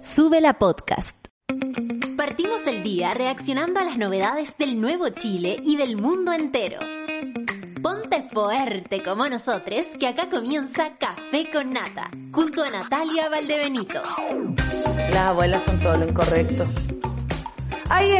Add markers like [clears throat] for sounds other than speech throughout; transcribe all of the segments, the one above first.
Sube la podcast. Partimos el día reaccionando a las novedades del nuevo Chile y del mundo entero. Ponte fuerte como nosotros, que acá comienza Café con Nata, junto a Natalia Valdebenito. Las abuelas son todo lo incorrecto. Ahí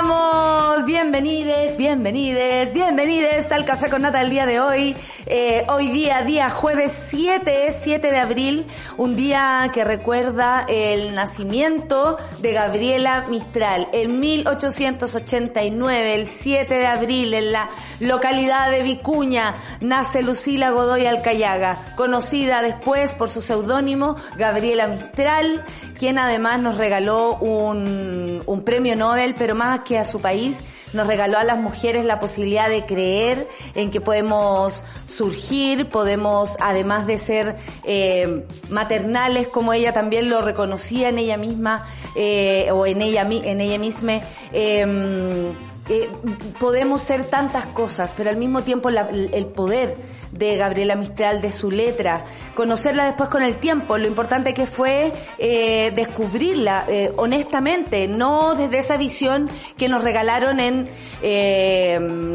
estamos. Bienvenides, bienvenides, al Café con Nata del día de hoy. Eh, hoy día, día jueves 7, 7 de abril, un día que recuerda el nacimiento de Gabriela Mistral. En 1889, el 7 de abril, en la localidad de Vicuña, nace Lucila Godoy Alcayaga, conocida después por su seudónimo Gabriela Mistral, quien además nos regaló un, un premio Nobel, pero más a su país, nos regaló a las mujeres la posibilidad de creer en que podemos surgir, podemos, además de ser eh, maternales, como ella también lo reconocía en ella misma, eh, o en ella, en ella misma, eh, eh, podemos ser tantas cosas, pero al mismo tiempo el poder de Gabriela Mistral, de su letra, conocerla después con el tiempo, lo importante que fue eh, descubrirla eh, honestamente, no desde esa visión que nos regalaron en,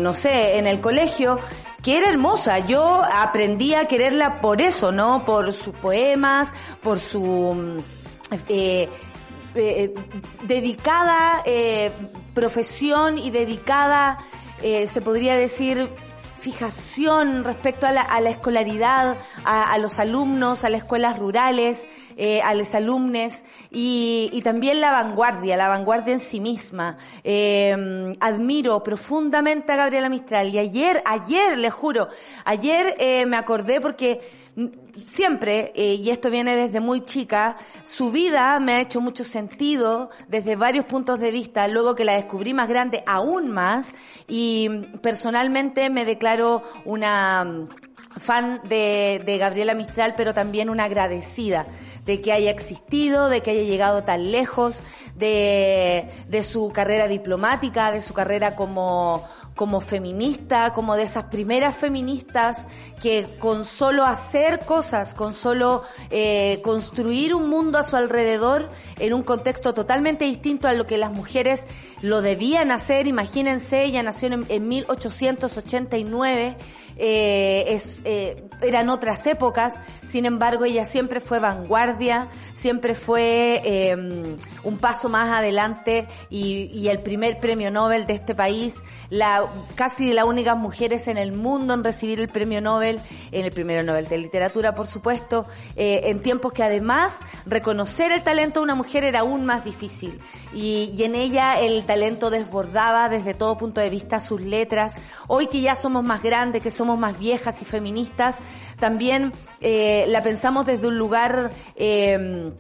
no sé, en el colegio, que era hermosa. Yo aprendí a quererla por eso, ¿no? Por sus poemas, por su... Eh, dedicada eh, profesión y dedicada, eh, se podría decir, fijación respecto a la, a la escolaridad, a, los alumnos, a las escuelas rurales, eh, a los alumnos y, y, también la vanguardia, la vanguardia en sí misma. Eh, admiro profundamente a Gabriela Mistral y ayer, ayer, le juro, ayer eh, me acordé porque siempre, eh, y esto viene desde muy chica, su vida me ha hecho mucho sentido desde varios puntos de vista, luego que la descubrí más grande aún más, y personalmente me declaro una mm, fan de, Gabriela Mistral, pero también una agradecida de que haya existido, de que haya llegado tan lejos, de su carrera diplomática, de su carrera como, como feminista, como de esas primeras feministas que con solo hacer cosas, con solo eh, construir un mundo a su alrededor en un contexto totalmente distinto a lo que las mujeres lo debían hacer. Imagínense, ella nació en, en 1889 eh, es, eh, eran otras épocas, sin embargo ella siempre fue vanguardia, siempre fue eh, un paso más adelante y, y, el primer premio Nobel de este país, la, casi de las únicas mujeres en el mundo en recibir el premio Nobel, en el primero Nobel de literatura por supuesto, eh, en tiempos que además reconocer el talento de una mujer era aún más difícil. Y, y en ella el talento desbordaba desde todo punto de vista sus letras, hoy que ya somos más grandes, que somos somos más viejas y feministas, también eh, la pensamos desde un lugar eh,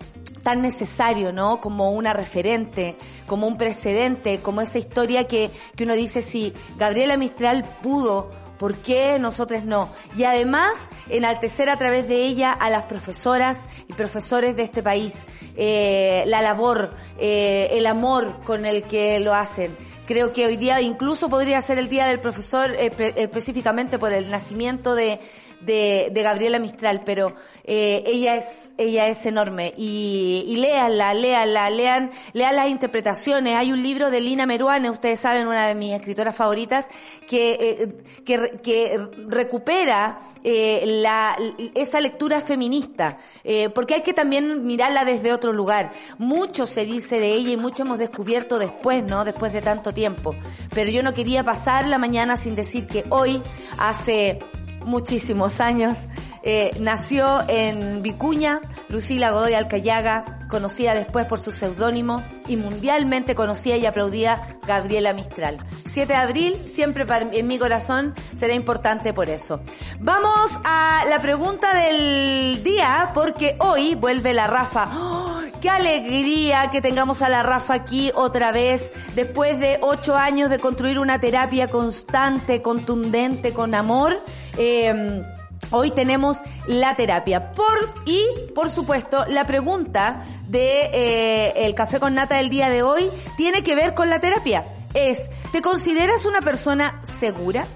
tan necesario, ¿no? Como una referente, como un precedente, como esa historia que, que uno dice, si Gabriela Mistral pudo, ¿Por qué nosotros no? Y además, enaltecer a través de ella a las profesoras y profesores de este país, eh, la labor, eh, el amor con el que lo hacen. Creo que hoy día incluso podría ser el día del profesor eh, específicamente por el nacimiento de, de, de Gabriela Mistral, pero eh, ella es ella es enorme y, y léanla, léanla, lean, lean las interpretaciones. Hay un libro de Lina Meruane, ustedes saben, una de mis escritoras favoritas, que, eh, que, que recupera eh, la, esa lectura feminista, eh, porque hay que también mirarla desde otro lugar. Mucho se dice de ella y mucho hemos descubierto después, ¿no? Después de tanto tiempo. Pero yo no quería pasar la mañana sin decir que hoy, hace muchísimos años. Eh, nació en Vicuña, Lucila Godoy Alcayaga, conocida después por su seudónimo y mundialmente conocida y aplaudida Gabriela Mistral. 7 de abril, siempre en mi corazón, será importante por eso. Vamos a la pregunta del día, porque hoy vuelve la Rafa. ¡Oh! ¡Qué alegría que tengamos a la Rafa aquí otra vez, después de ocho años de construir una terapia constante, contundente, con amor? Eh, Hoy tenemos la terapia. Por, y, por supuesto, la pregunta de eh, el café con nata del día de hoy tiene que ver con la terapia. Es, ¿te consideras una persona segura?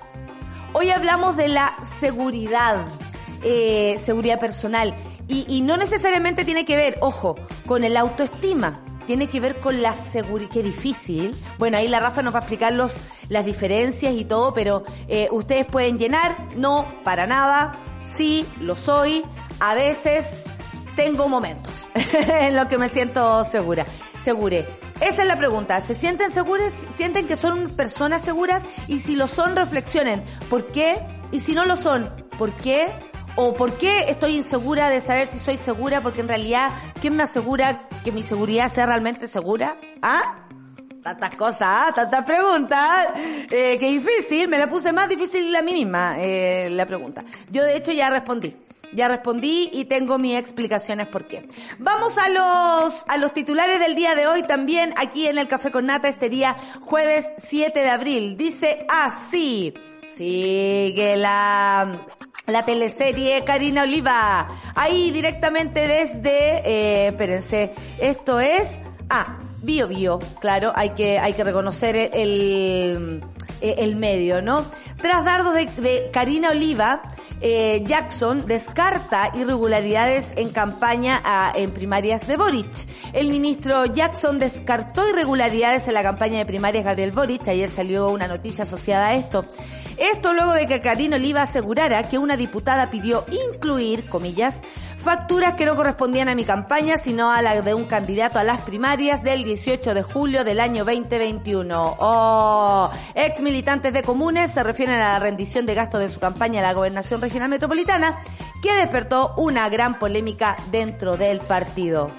Hoy hablamos de la seguridad, eh, seguridad personal. Y, y no necesariamente tiene que ver, ojo, con el autoestima tiene que ver con la seguridad. Qué difícil. Bueno, ahí la Rafa nos va a explicar los, las diferencias y todo, pero eh, ustedes pueden llenar. No, para nada. Sí, lo soy. A veces tengo momentos [laughs] en los que me siento segura. Segure. Esa es la pregunta. ¿Se sienten seguras? ¿Sienten que son personas seguras? Y si lo son, reflexionen. ¿Por qué? Y si no lo son, ¿por qué? ¿O por qué estoy insegura de saber si soy segura? Porque en realidad, ¿quién me asegura que mi seguridad sea realmente segura? ¿Ah? Tantas cosas, ¿ah? tantas preguntas. Eh, qué difícil, me la puse más difícil a mí misma, eh, la pregunta. Yo de hecho ya respondí. Ya respondí y tengo mis explicaciones por qué. Vamos a los, a los titulares del día de hoy también aquí en el Café con Nata este día jueves 7 de abril. Dice así. Sigue la, la teleserie Karina Oliva. Ahí directamente desde, eh, espérense, esto es, ah, Bio Bio, claro, hay que, hay que reconocer el, el medio, ¿no? Tras dardos de, Karina Oliva, eh, Jackson descarta irregularidades en campaña en primarias de Boric. El ministro Jackson descartó irregularidades en la campaña de primarias Gabriel Boric. Ayer salió una noticia asociada a esto. Esto luego de que Karina Oliva asegurara que una diputada pidió incluir, comillas, facturas que no correspondían a mi campaña, sino a la de un candidato a las primarias del 18 de julio del año 2021. Oh, ex militantes de comunes se refieren a la rendición de gastos de su campaña a la gobernación regional metropolitana, que despertó una gran polémica dentro del partido.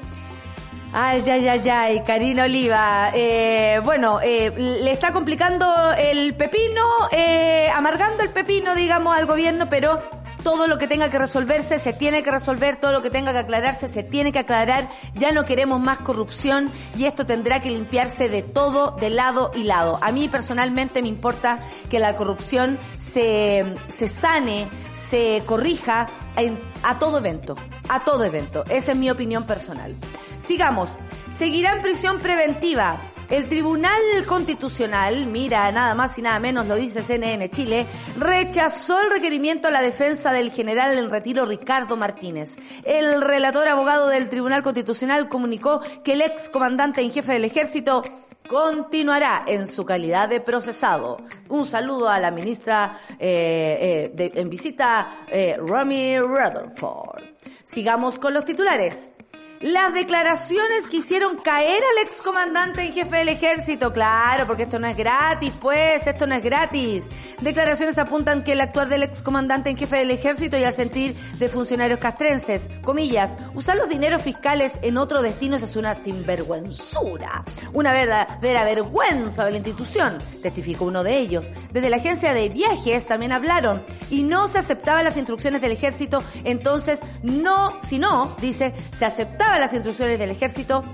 Ay, ay, ay, ay, Karina Oliva. Eh, bueno, eh, le está complicando el pepino, eh, amargando el pepino, digamos, al gobierno, pero todo lo que tenga que resolverse se tiene que resolver, todo lo que tenga que aclararse se tiene que aclarar. Ya no queremos más corrupción y esto tendrá que limpiarse de todo, de lado y lado. A mí personalmente me importa que la corrupción se, se sane, se corrija en, a todo evento, a todo evento. Esa es mi opinión personal. Sigamos. Seguirá en prisión preventiva. El Tribunal Constitucional, mira, nada más y nada menos lo dice CNN Chile, rechazó el requerimiento a la defensa del general en retiro Ricardo Martínez. El relator abogado del Tribunal Constitucional comunicó que el ex comandante en jefe del ejército continuará en su calidad de procesado. Un saludo a la ministra eh, eh, en visita, eh, Romy Rutherford. Sigamos con los titulares las declaraciones que hicieron caer al excomandante en jefe del ejército. Claro, porque esto no es gratis, pues, esto no es gratis. Declaraciones apuntan que el actuar del excomandante en jefe del ejército y al sentir de funcionarios castrenses, comillas, usar los dineros fiscales en otro destino es una sinvergüenzura. Una verdadera vergüenza de la institución, testificó uno de ellos. Desde la agencia de viajes también hablaron y no se aceptaban las instrucciones del ejército, entonces no, si no, dice, se aceptaba las instrucciones del ejército,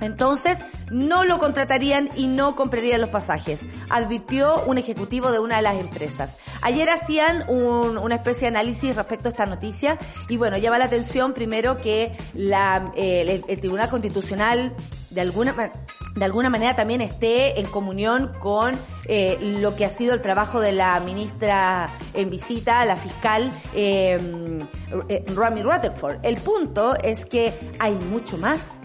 entonces no lo contratarían y no comprarían los pasajes, advirtió un ejecutivo de una de las empresas. Ayer hacían una especie de análisis respecto a esta noticia y bueno, llama la atención primero que la, el, Tribunal Constitucional de alguna de alguna manera también esté en comunión con eh, lo que ha sido el trabajo de la ministra en visita, la fiscal eh, eh, Rami Rutherford. El punto es que hay mucho más.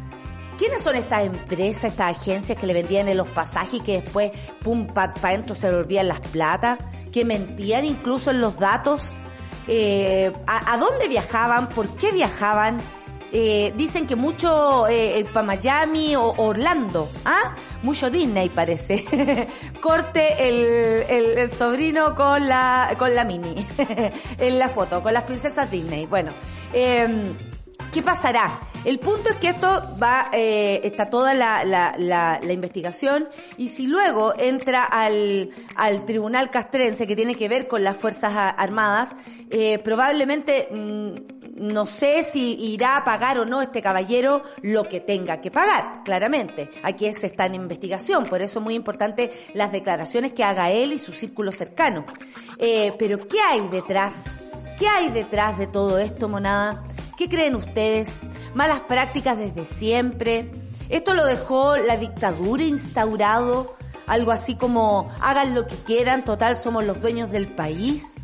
¿Quiénes son estas empresas, estas agencias que le vendían en los pasajes y que después, pum, para pa adentro se volvían las plata? Que mentían incluso en los datos. Eh, ¿a, ¿A dónde viajaban? ¿Por qué viajaban? Eh, dicen que mucho eh, para Miami o Orlando, ¿ah? Mucho Disney parece. [laughs] Corte el, el, el, sobrino con la, con la mini [laughs] en la foto, con las princesas Disney. Bueno, eh, ¿qué pasará? El punto es que esto va, eh, está toda la, la, la, la, investigación y si luego entra al, al tribunal castrense que tiene que ver con las Fuerzas Armadas, eh, probablemente... Mmm, no sé si irá a pagar o no este caballero lo que tenga que pagar, claramente. Aquí se está en investigación, por eso es muy importante las declaraciones que haga él y su círculo cercano. Eh, pero, ¿qué hay detrás? ¿Qué hay detrás de todo esto, monada? ¿Qué creen ustedes? ¿Malas prácticas desde siempre? ¿Esto lo dejó la dictadura instaurado? Algo así como hagan lo que quieran, total somos los dueños del país.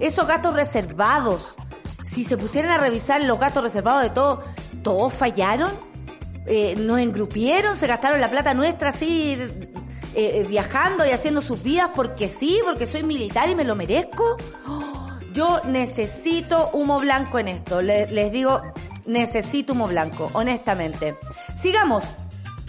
Esos gastos reservados si se pusieran a revisar los gastos reservados de todo, ¿todos fallaron? Eh, ¿Nos engrupieron? ¿Se gastaron la plata nuestra así eh, eh, viajando y haciendo sus vidas porque sí, porque soy militar y me lo merezco? [gasps] Yo necesito humo blanco en esto. les digo, necesito humo blanco, honestamente. Sigamos.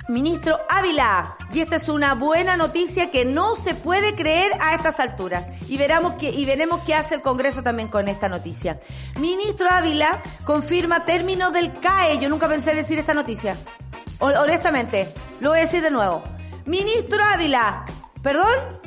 Ministro Ávila, y esta es una buena noticia que no se puede creer a estas alturas. Y veremos que, y veremos qué hace el Congreso también con esta noticia. Ministro Ávila confirma término del CAE. Yo nunca pensé decir esta noticia. Honestamente, lo voy a decir de nuevo. Ministro Ávila, ¿perdón?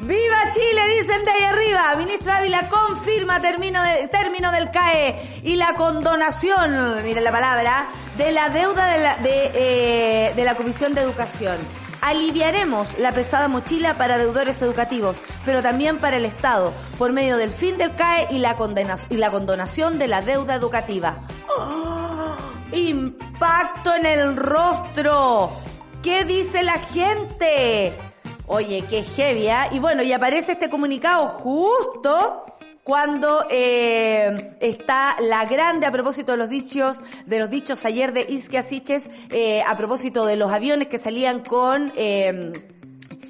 ¡Viva Chile! Dicen de ahí arriba. Ministro Ávila confirma término, de, término del CAE y la condonación, miren la palabra, de la deuda de la, eh, de la Comisión de Educación. Aliviaremos la pesada mochila para deudores educativos, pero también para el Estado, por medio del fin del CAE y la, y la condonación de la deuda educativa. ¡Oh! ¡Impacto en el rostro! ¿Qué dice la gente? Oye, qué heavy, ¿eh? Y bueno, y aparece este comunicado justo cuando eh, está la grande a propósito de los dichos, de los dichos ayer de Isquia Siches, eh, a propósito de los aviones que salían con eh,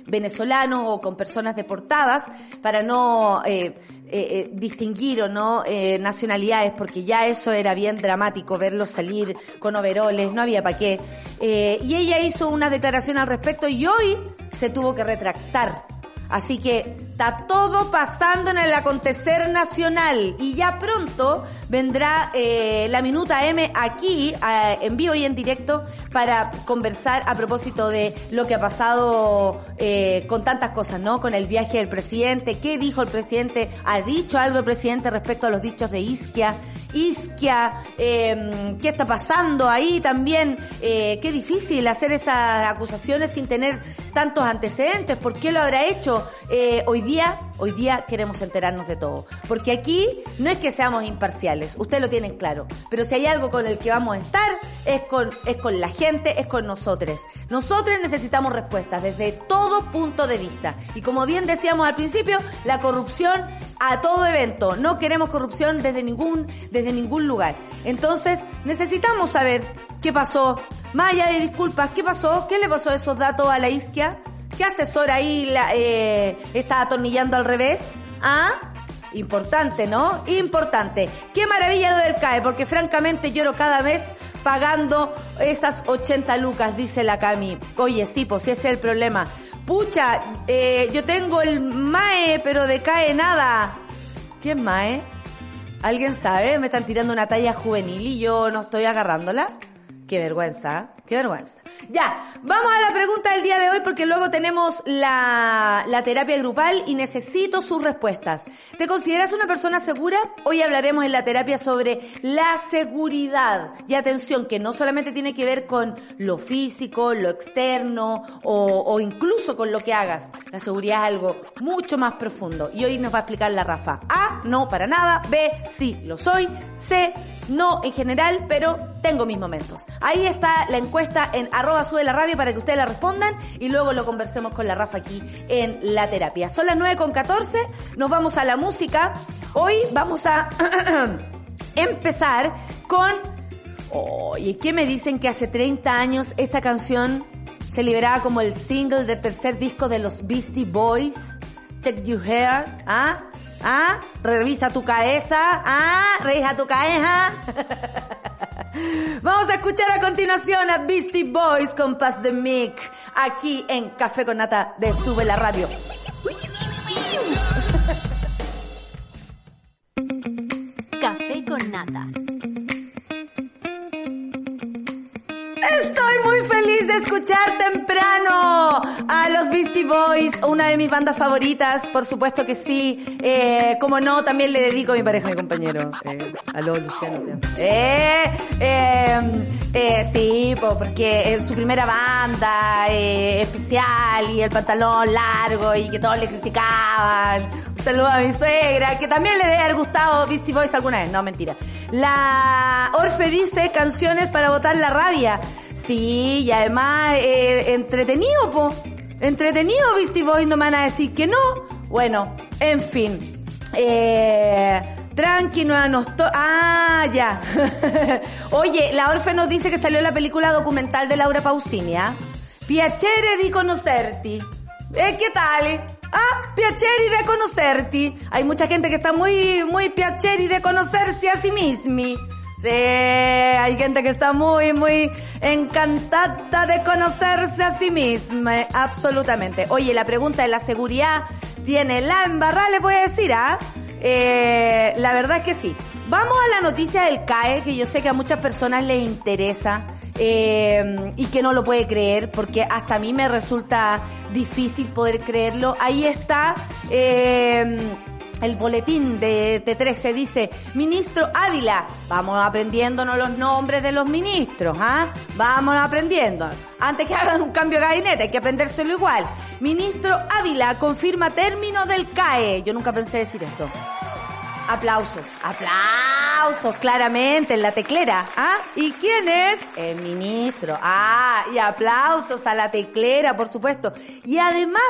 venezolanos o con personas deportadas para no eh, eh, distinguir o no nacionalidades, porque ya eso era bien dramático, verlos salir con overoles, no había para qué. y ella hizo una declaración al respecto y hoy se tuvo que retractar. Así que está todo pasando en el acontecer nacional. Y ya pronto vendrá eh, la Minuta M aquí en vivo y en directo para conversar a propósito de lo que ha pasado eh, con tantas cosas, ¿no? Con el viaje del presidente, qué dijo el presidente, ha dicho algo el presidente respecto a los dichos de Isquia Isquia, eh, qué está pasando ahí también, eh, qué difícil hacer esas acusaciones sin tener tantos antecedentes, ¿por qué lo habrá hecho? Eh, hoy día, hoy día queremos enterarnos de todo, porque aquí no es que seamos imparciales, ustedes lo tienen claro, pero si hay algo con el que vamos a estar es con, es con la gente, es con nosotros. Nosotros necesitamos respuestas desde todo punto de vista. Y como bien decíamos al principio, la corrupción a todo evento. No queremos corrupción desde ningún, desde ningún lugar. Entonces, necesitamos saber qué pasó. Más allá de disculpas, ¿qué pasó? ¿Qué le pasó a esos datos a la isquia? ¿Qué asesor ahí la, eh, está atornillando al revés? ¿Ah? Importante, ¿no? Importante. Qué maravilla lo del CAE, porque francamente lloro cada vez pagando esas 80 lucas, dice la Cami. Oye, sí, pues ese es el problema. Pucha, eh, yo tengo el MAE, pero de CAE nada. ¿Quién MAE? ¿Alguien sabe? Me están tirando una talla juvenil y yo no estoy agarrándola. Qué vergüenza. Qué vergüenza. Ya, vamos a la pregunta del día de hoy porque luego tenemos la, la terapia grupal y necesito sus respuestas. ¿Te consideras una persona segura? Hoy hablaremos en la terapia sobre la seguridad. Y atención, que no solamente tiene que ver con lo físico, lo externo o, o incluso con lo que hagas. La seguridad es algo mucho más profundo. Y hoy nos va a explicar la Rafa. A, no para nada. B, sí, lo soy. C, no en general, pero tengo mis momentos. Ahí está la encuesta en arroba sube la radio para que ustedes la respondan y luego lo conversemos con la Rafa aquí en la terapia. Son las 9 con 14, nos vamos a la música. Hoy vamos a [clears throat] empezar con... Oye, ¿qué me dicen que hace 30 años esta canción se liberaba como el single del tercer disco de los Beastie Boys? Check Your Hair, ¿ah? ¿Ah? Revisa tu cabeza. ¿Ah? Revisa tu cabeza. [laughs] Vamos a escuchar a continuación a Beastie Boys con Pass the Mic aquí en Café con Nata de Sube la Radio. Café con Nata Estoy muy feliz de escuchar temprano a los Beastie Boys, una de mis bandas favoritas, por supuesto que sí. Eh, como no, también le dedico a mi pareja, mi compañero. Eh, aló, Luciano. Eh, eh, eh, sí, porque es su primera banda eh, especial y el pantalón largo y que todos le criticaban. Saludo a mi suegra, que también le debe haber gustado Beastie Boys alguna vez. No, mentira. La Orfe dice canciones para botar la rabia. Sí, y además eh, entretenido, po. Entretenido, Beastie Boys, no me van a decir que no. Bueno, en fin. Eh, Tranqui, no. Ah, ya. [laughs] Oye, la Orfe nos dice que salió la película documental de Laura Pausinia. Piacere di conocerti. Eh, ¿Qué tal? Ah, piacere de conocerti. Hay mucha gente que está muy, muy piacere de conocerse a sí mismi. Sí, hay gente que está muy, muy encantada de conocerse a sí misma. Absolutamente. Oye, la pregunta de la seguridad tiene la embarrada, le voy a decir, ¿ah? Eh, la verdad es que sí. Vamos a la noticia del CAE, que yo sé que a muchas personas les interesa eh, y que no lo puede creer, porque hasta a mí me resulta difícil poder creerlo. Ahí está. Eh, el boletín de T13 dice, ministro Ávila, vamos aprendiéndonos los nombres de los ministros, ¿ah? Vamos aprendiendo. Antes que hagan un cambio de gabinete, hay que aprendérselo igual. Ministro Ávila confirma término del CAE. Yo nunca pensé decir esto. Aplausos, aplausos, claramente, en la teclera. ¿Ah? ¿Y quién es? El ministro. Ah, y aplausos a la teclera, por supuesto. Y además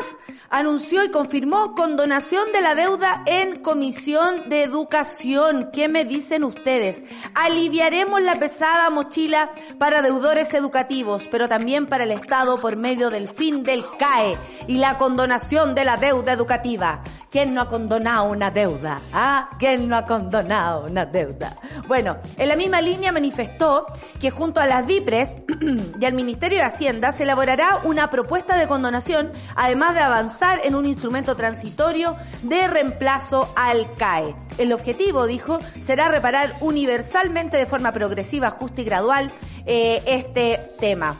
anunció y confirmó condonación de la deuda en Comisión de Educación. ¿Qué me dicen ustedes? Aliviaremos la pesada mochila para deudores educativos, pero también para el Estado por medio del fin del CAE y la condonación de la deuda educativa. ¿Quién no ha condonado una deuda? ¿Ah? ¿Quién no ha condonado una deuda? Bueno, en la misma línea manifestó que junto a las DIPRES [clears throat] y al Ministerio de Hacienda se elaborará una propuesta de condonación, además de avanzar en un instrumento transitorio de reemplazo al CAE. El objetivo, dijo, será reparar universalmente de forma progresiva, justa y gradual eh, este tema.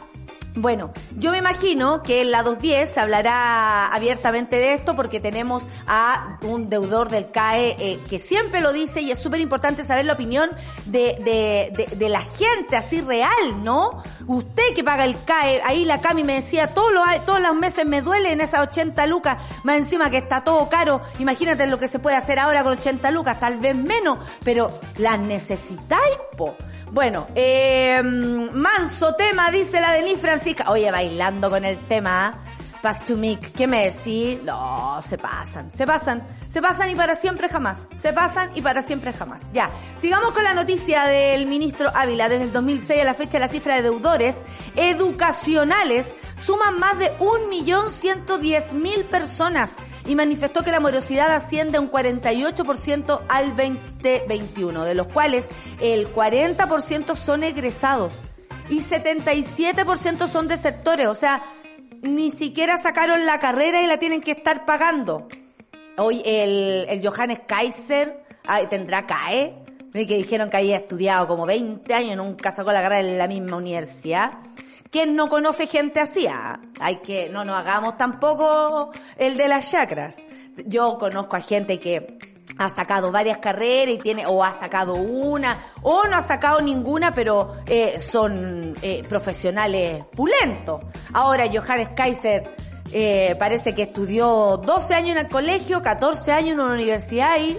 Bueno, yo me imagino que en la 210 se hablará abiertamente de esto porque tenemos a un deudor del CAE eh, que siempre lo dice y es súper importante saber la opinión de, de, de, de, la gente así real, ¿no? Usted que paga el CAE, ahí la Cami me decía, todos los, todos los meses me duele en esas 80 lucas, más encima que está todo caro, imagínate lo que se puede hacer ahora con 80 lucas, tal vez menos, pero las necesitáis, po. Bueno, eh, manso tema, dice la Denis Francisca. Oye, bailando con el tema. Pass to me, ¿qué me decís? No, se pasan, se pasan, se pasan y para siempre jamás. Se pasan y para siempre jamás. Ya, sigamos con la noticia del ministro Ávila. Desde el 2006 a la fecha la cifra de deudores educacionales suman más de 1.110.000 personas y manifestó que la morosidad asciende un 48% al 2021, de los cuales el 40% son egresados y 77% son desertores, o sea, ni siquiera sacaron la carrera y la tienen que estar pagando. Hoy el, el Johannes Kaiser tendrá CAE, que dijeron que había estudiado como 20 años, nunca sacó la carrera en la misma universidad. ¿Quién no conoce gente así? Ah, hay que, no nos hagamos tampoco el de las chakras. Yo conozco a gente que ha sacado varias carreras y tiene, o ha sacado una, o no ha sacado ninguna, pero eh, son eh, profesionales pulentos. Ahora Johannes Kaiser eh, parece que estudió 12 años en el colegio, 14 años en una universidad y,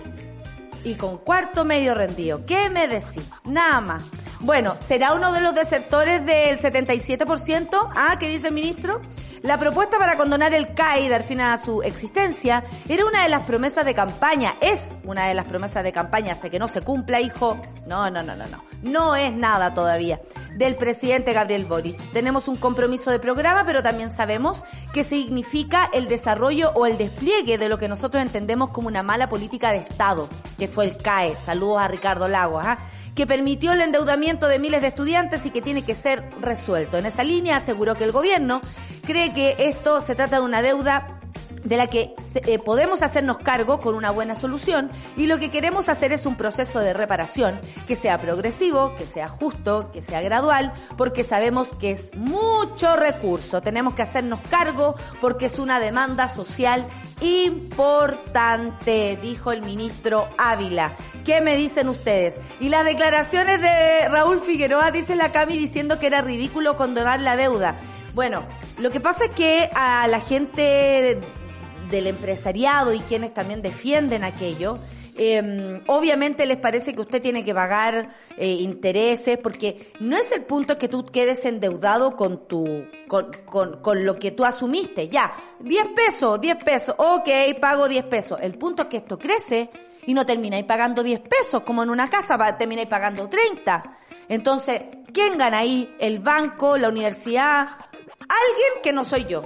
y con cuarto medio rendido. ¿Qué me decís? Nada más. Bueno, ¿será uno de los desertores del 77%? Ah, ¿qué dice el ministro? La propuesta para condonar el CAI dar fin a su existencia era una de las promesas de campaña, es una de las promesas de campaña hasta que no se cumpla, hijo. No, no, no, no, no. No es nada todavía del presidente Gabriel Boric. Tenemos un compromiso de programa, pero también sabemos que significa el desarrollo o el despliegue de lo que nosotros entendemos como una mala política de Estado, que fue el CAE. Saludos a Ricardo Lagos. ¿ah? Que permitió el endeudamiento de miles de estudiantes y que tiene que ser resuelto. En esa línea aseguró que el gobierno cree que esto se trata de una deuda de la que eh, podemos hacernos cargo con una buena solución y lo que queremos hacer es un proceso de reparación que sea progresivo, que sea justo, que sea gradual, porque sabemos que es mucho recurso. Tenemos que hacernos cargo porque es una demanda social importante, dijo el ministro Ávila. ¿Qué me dicen ustedes? Y las declaraciones de Raúl Figueroa, dice la Cami, diciendo que era ridículo condonar la deuda. Bueno, lo que pasa es que a la gente del empresariado y quienes también defienden aquello, eh, obviamente les parece que usted tiene que pagar eh, intereses, porque no es el punto que tú quedes endeudado con tu, con, con, con lo que tú asumiste. Ya, 10 pesos, 10 pesos, ok, pago 10 pesos. El punto es que esto crece y no termináis pagando 10 pesos como en una casa, termináis pagando 30. Entonces, ¿quién gana ahí? El banco, la universidad, alguien que no soy yo.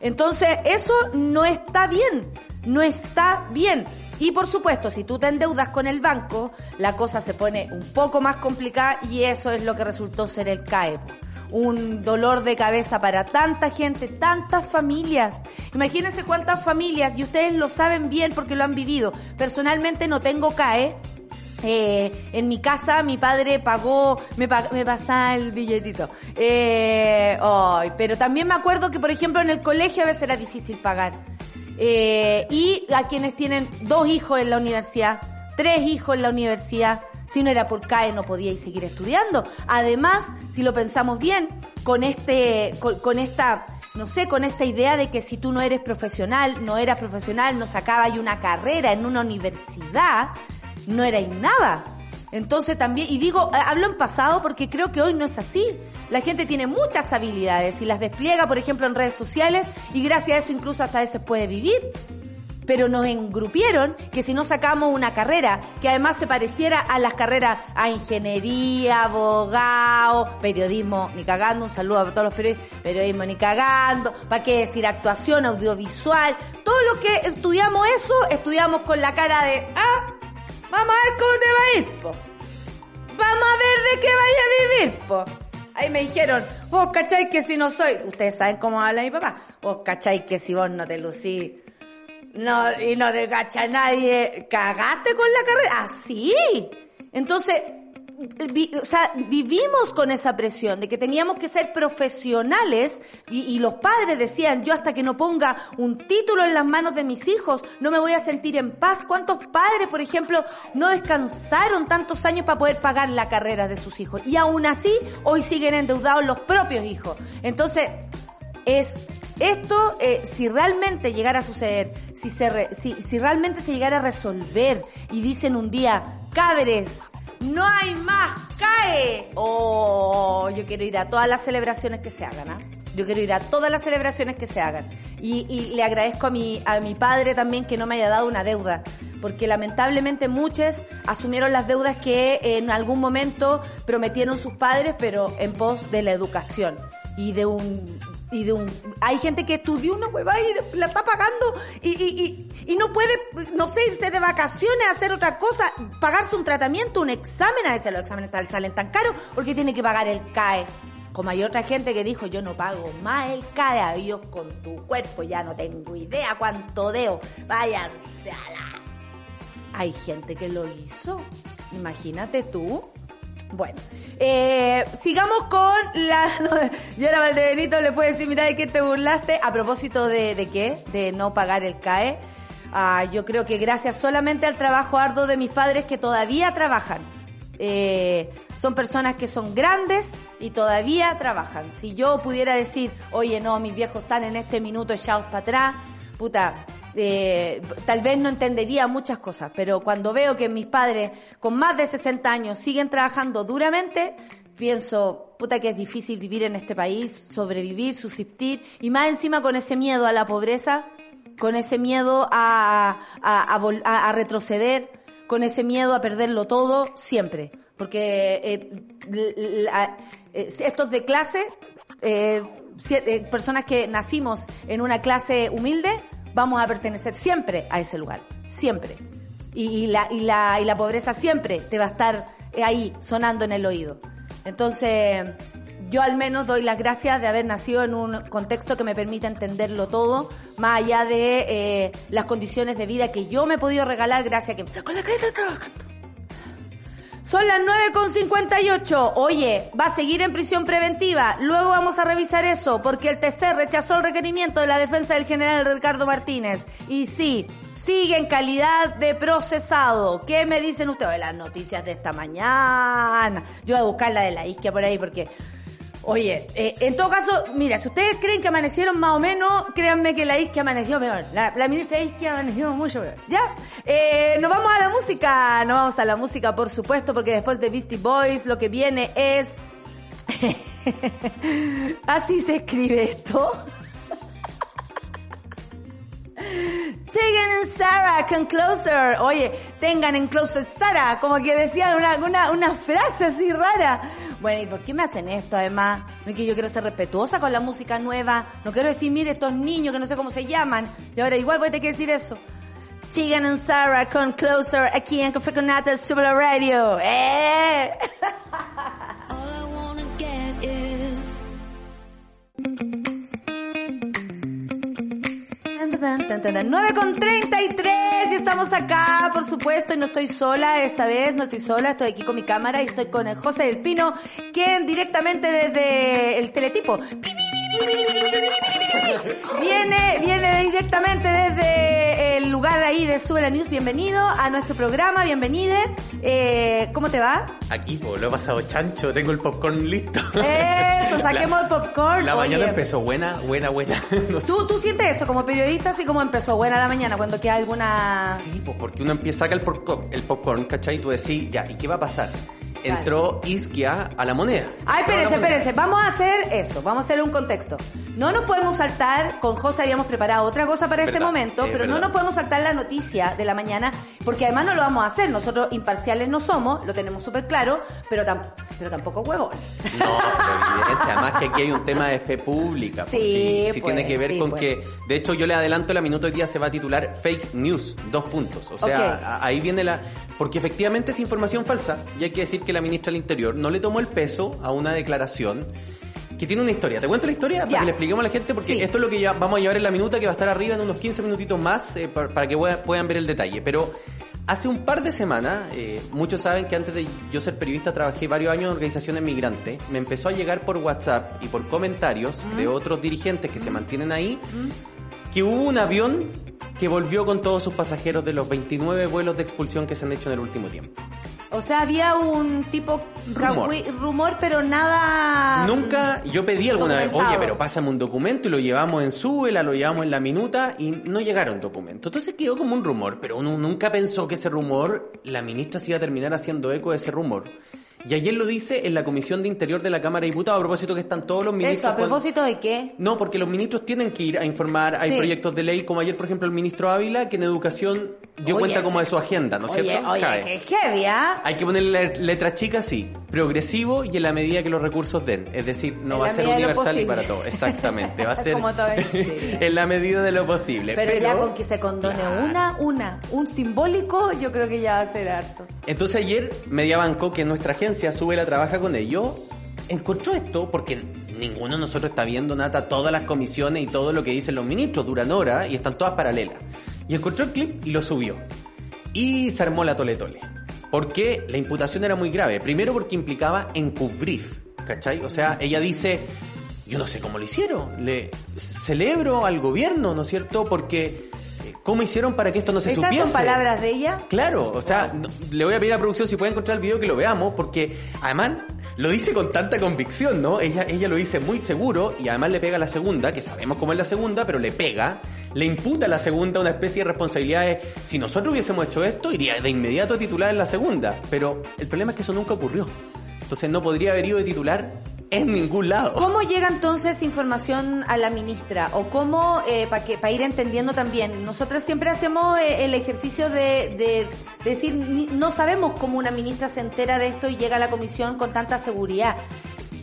Entonces, eso no está bien, no está bien. Y por supuesto, si tú te endeudas con el banco, la cosa se pone un poco más complicada y eso es lo que resultó ser el CAE un dolor de cabeza para tanta gente, tantas familias. Imagínense cuántas familias, y ustedes lo saben bien porque lo han vivido. Personalmente no tengo CAE, eh, en mi casa mi padre pagó, me, me pasaba el billetito. Eh, pero también me acuerdo que, por ejemplo, en el colegio a veces era difícil pagar. Eh, y a quienes tienen dos hijos en la universidad, tres hijos en la universidad, si no era por CAE no podíais seguir estudiando. Además, si lo pensamos bien, con este, con, esta, no sé, con esta idea de que si tú no eres profesional, no eras profesional, no sacabas una carrera en una universidad, no erais nada. Entonces también, y digo, hablo en pasado porque creo que hoy no es así. La gente tiene muchas habilidades y las despliega, por ejemplo, en redes sociales y gracias a eso incluso hasta a veces puede vivir pero nos engrupieron que si no sacamos una carrera que además se pareciera a las carreras a ingeniería, abogado, periodismo, ni cagando, un saludo a todos los periodistas, periodismo ni cagando, ¿para qué decir actuación, audiovisual? Todo lo que estudiamos eso, estudiamos con la cara de, ah, vamos a ver cómo te va a ir, po. Vamos a ver de qué vaya a vivir, po. Ahí me dijeron, vos cacháis que si no soy, ustedes saben cómo habla mi papá, vos cacháis que si vos no te lucís no, y no te cacha nadie, cagaste con la carrera, así. Ah, Entonces, o sea, vivimos con esa presión de que teníamos que ser profesionales y, los padres decían, yo hasta que no ponga un título en las manos de mis hijos, no me voy a sentir en paz. ¿Cuántos padres, por ejemplo, no descansaron tantos años para poder pagar la carrera de sus hijos? Y aún así, hoy siguen endeudados los propios hijos. Entonces, es esto, eh, si realmente llegara a suceder, si, si realmente se llegara a resolver y dicen un día, cabres, no hay más, cae. Oh, yo quiero ir a todas las celebraciones que se hagan, ¿ah? Yo quiero ir a todas las celebraciones que se hagan. Y, y, le agradezco a mi, a mi padre también que no me haya dado una deuda. Porque lamentablemente muchos asumieron las deudas que en algún momento prometieron sus padres, pero en pos de la educación y de un y de un hay gente que estudió una hueva y la está pagando y, y, y, no puede, pues, no sé, irse de vacaciones, hacer otra cosa, pagarse un tratamiento, un examen, a veces los exámenes salen tan caros porque tiene que pagar el CAE. Como hay otra gente que dijo, yo no pago más el CAE, a Dios con tu cuerpo, ya no tengo idea cuánto deo, váyanse a la... Hay gente que lo hizo, imagínate tú. Bueno, eh, sigamos con la... [laughs] No, era Valdebenito le puede decir, mira, ¿de qué te burlaste? A propósito de, de qué? De no pagar el CAE. Ah, yo creo que gracias solamente al trabajo arduo de mis padres que todavía trabajan. Eh, son personas que son grandes y todavía trabajan. Si yo pudiera decir, oye, no, mis viejos están en este minuto echados para atrás, puta, eh, tal vez no entendería muchas cosas, pero cuando veo que mis padres con más de 60 años siguen trabajando duramente, pienso, puta que es difícil vivir en este país, sobrevivir, subsistir, y más encima con ese miedo a la pobreza, con ese miedo a, a, retroceder, con ese miedo a perderlo todo, siempre. Porque eh, eh, estos de clase, eh, personas que nacimos en una clase humilde, vamos a pertenecer siempre a ese lugar, siempre. Y, la, y, la, y la pobreza siempre te va a estar ahí sonando en el oído. Entonces, yo al menos doy las gracias de haber nacido en un contexto que me permite entenderlo todo, más allá de eh, las condiciones de vida que yo me he podido regalar gracias a que me con la creta trabajando. Son las 9.58. Oye, va a seguir en prisión preventiva. Luego vamos a revisar eso, porque el TC rechazó el requerimiento de la defensa del general Ricardo Martínez. Y sí, sigue en calidad de procesado. ¿Qué me dicen ustedes? Las noticias de esta mañana. Yo voy a buscar la de la isquia por ahí, porque Oye, eh, en todo caso, mira, si ustedes creen que amanecieron más o menos, créanme que la isquia amaneció peor. La, la ministra isquia amaneció mucho peor. ¿Ya? Eh, nos vamos a la música. Nos vamos a la música, por supuesto, porque después de Beastie Boys lo que viene es... [laughs] Así se escribe esto. Tegan and Sarah, come closer. Oye, tengan en closer Sarah, como que decían una, una, una frase así rara. Bueno, ¿y por qué me hacen esto además? No es que yo quiero ser respetuosa con la música nueva. No quiero decir, mire, estos niños que no sé cómo se llaman. Y ahora igual voy a tener que decir eso. Tegan and Sarah, come closer, aquí en Café con Super Radio. ¡Eh! [laughs] 9 con 33 y estamos acá, por supuesto, y no estoy sola esta vez, no estoy sola, estoy aquí con mi cámara y estoy con el José del Pino, quien directamente desde el teletipo viene, viene directamente desde el lugar ahí de Sube la News. Bienvenido a nuestro programa, bienvenide. Eh, ¿Cómo te va? Aquí, po, lo he pasado chancho, tengo el popcorn listo. Eso, saquemos el popcorn. La mañana Oye, empezó buena, buena, buena. [laughs] No sé. ¿Tú, tú sientes eso como periodista, así como empezó buena la mañana cuando queda alguna... Sí, pues porque uno empieza, saca el popcorn, el popcorn, ¿cachai? Y tú decís, ya, ¿y qué va a pasar? Entró Isquia a la moneda. Ay, espérense, espérense. Vamos a hacer eso. Vamos a hacer un contexto. No nos podemos saltar, con José habíamos preparado otra cosa para este Verdad, momento, pero no verdad. nos podemos saltar la noticia de la mañana, porque además no lo vamos a hacer. Nosotros imparciales no somos, lo tenemos súper claro, pero, tam- pero tampoco huevón. No, pero evidente, además que aquí hay un tema de fe pública. pues, Sí, sí, pues, tiene que ver sí, con pues. que, de hecho yo le adelanto, la minuto hoy día se va a titular Fake News, dos puntos. O sea, Ok. a- ahí viene la... Porque efectivamente es información falsa y hay que decir que la ministra del Interior no le tomó el peso a una declaración que tiene una historia. ¿Te cuento la historia? Para que le expliquemos a la gente, porque Sí. esto es lo que ya vamos a llevar en la minuta, que va a estar arriba en unos 15 minutitos más, eh, para, para que pueda- puedan ver el detalle. Pero hace un par de semanas, eh, muchos saben que antes de yo ser periodista trabajé varios años en organizaciones migrantes. Me empezó a llegar por WhatsApp y por comentarios de otros dirigentes que se mantienen ahí, que hubo un avión que volvió con todos sus pasajeros de los 29 vuelos de expulsión que se han hecho en el último tiempo. O sea, había un tipo Rumor. rumor pero nada... Nunca, yo pedí alguna vez, oye, pero pásame un documento y lo llevamos en Súbela, lo llevamos en la minuta y no llegaron documentos. Entonces quedó como un rumor, pero uno nunca pensó que ese rumor, la ministra se iba a terminar haciendo eco de ese rumor. Y ayer lo dice en la Comisión de Interior de la Cámara de Diputados, a propósito que están todos los ministros... Eso, ¿a cuando- propósito de qué? No, porque los ministros tienen que ir a informar, hay Sí. proyectos de ley, como ayer, por ejemplo, el ministro Ávila, que en educación dio Oye, cuenta como de su agenda, ¿no es cierto? Oye, qué heavy, ¿ah? Hay que ponerle letras chicas, sí. Progresivo y en la medida que los recursos den. Es decir, no En va a ser universal y para todos. Exactamente. Va a [laughs] ser Como todo [laughs] en la medida de lo posible. Pero, ya con que se condone una, una, un simbólico, yo creo que ya va a ser harto. Entonces ayer Mediabanco, que nuestra agencia sube la trabaja con ello, encontró esto porque ninguno de nosotros está viendo nada, todas las comisiones y todo lo que dicen los ministros duran horas y están todas paralelas. Y encontró el clip y lo subió. Y se armó la tole tole. Porque la imputación era muy grave. Primero porque implicaba encubrir. ¿Cachai? O sea, ella dice, yo no sé cómo lo hicieron. Le celebro al gobierno, ¿no es cierto? Porque ¿cómo hicieron para que esto no se ¿Esas supiese? son palabras de ella? Claro, o sea, le voy a pedir a producción si puede encontrar el video que lo veamos, porque además lo dice con tanta convicción, ¿no? Ella, ella lo dice muy seguro y además le pega a la segunda, que sabemos cómo es la segunda, pero le pega, le imputa a la segunda una especie de responsabilidad de, si nosotros hubiésemos hecho esto, iría de inmediato a titular en la segunda, pero el problema es que eso nunca ocurrió. Entonces no podría haber ido de titular en ningún lado. ¿Cómo llega entonces información a la ministra? ¿O cómo, para que para ir entendiendo también, nosotros siempre hacemos eh, el ejercicio de, de decir, ni- no sabemos cómo una ministra se entera de esto y llega a la comisión con tanta seguridad.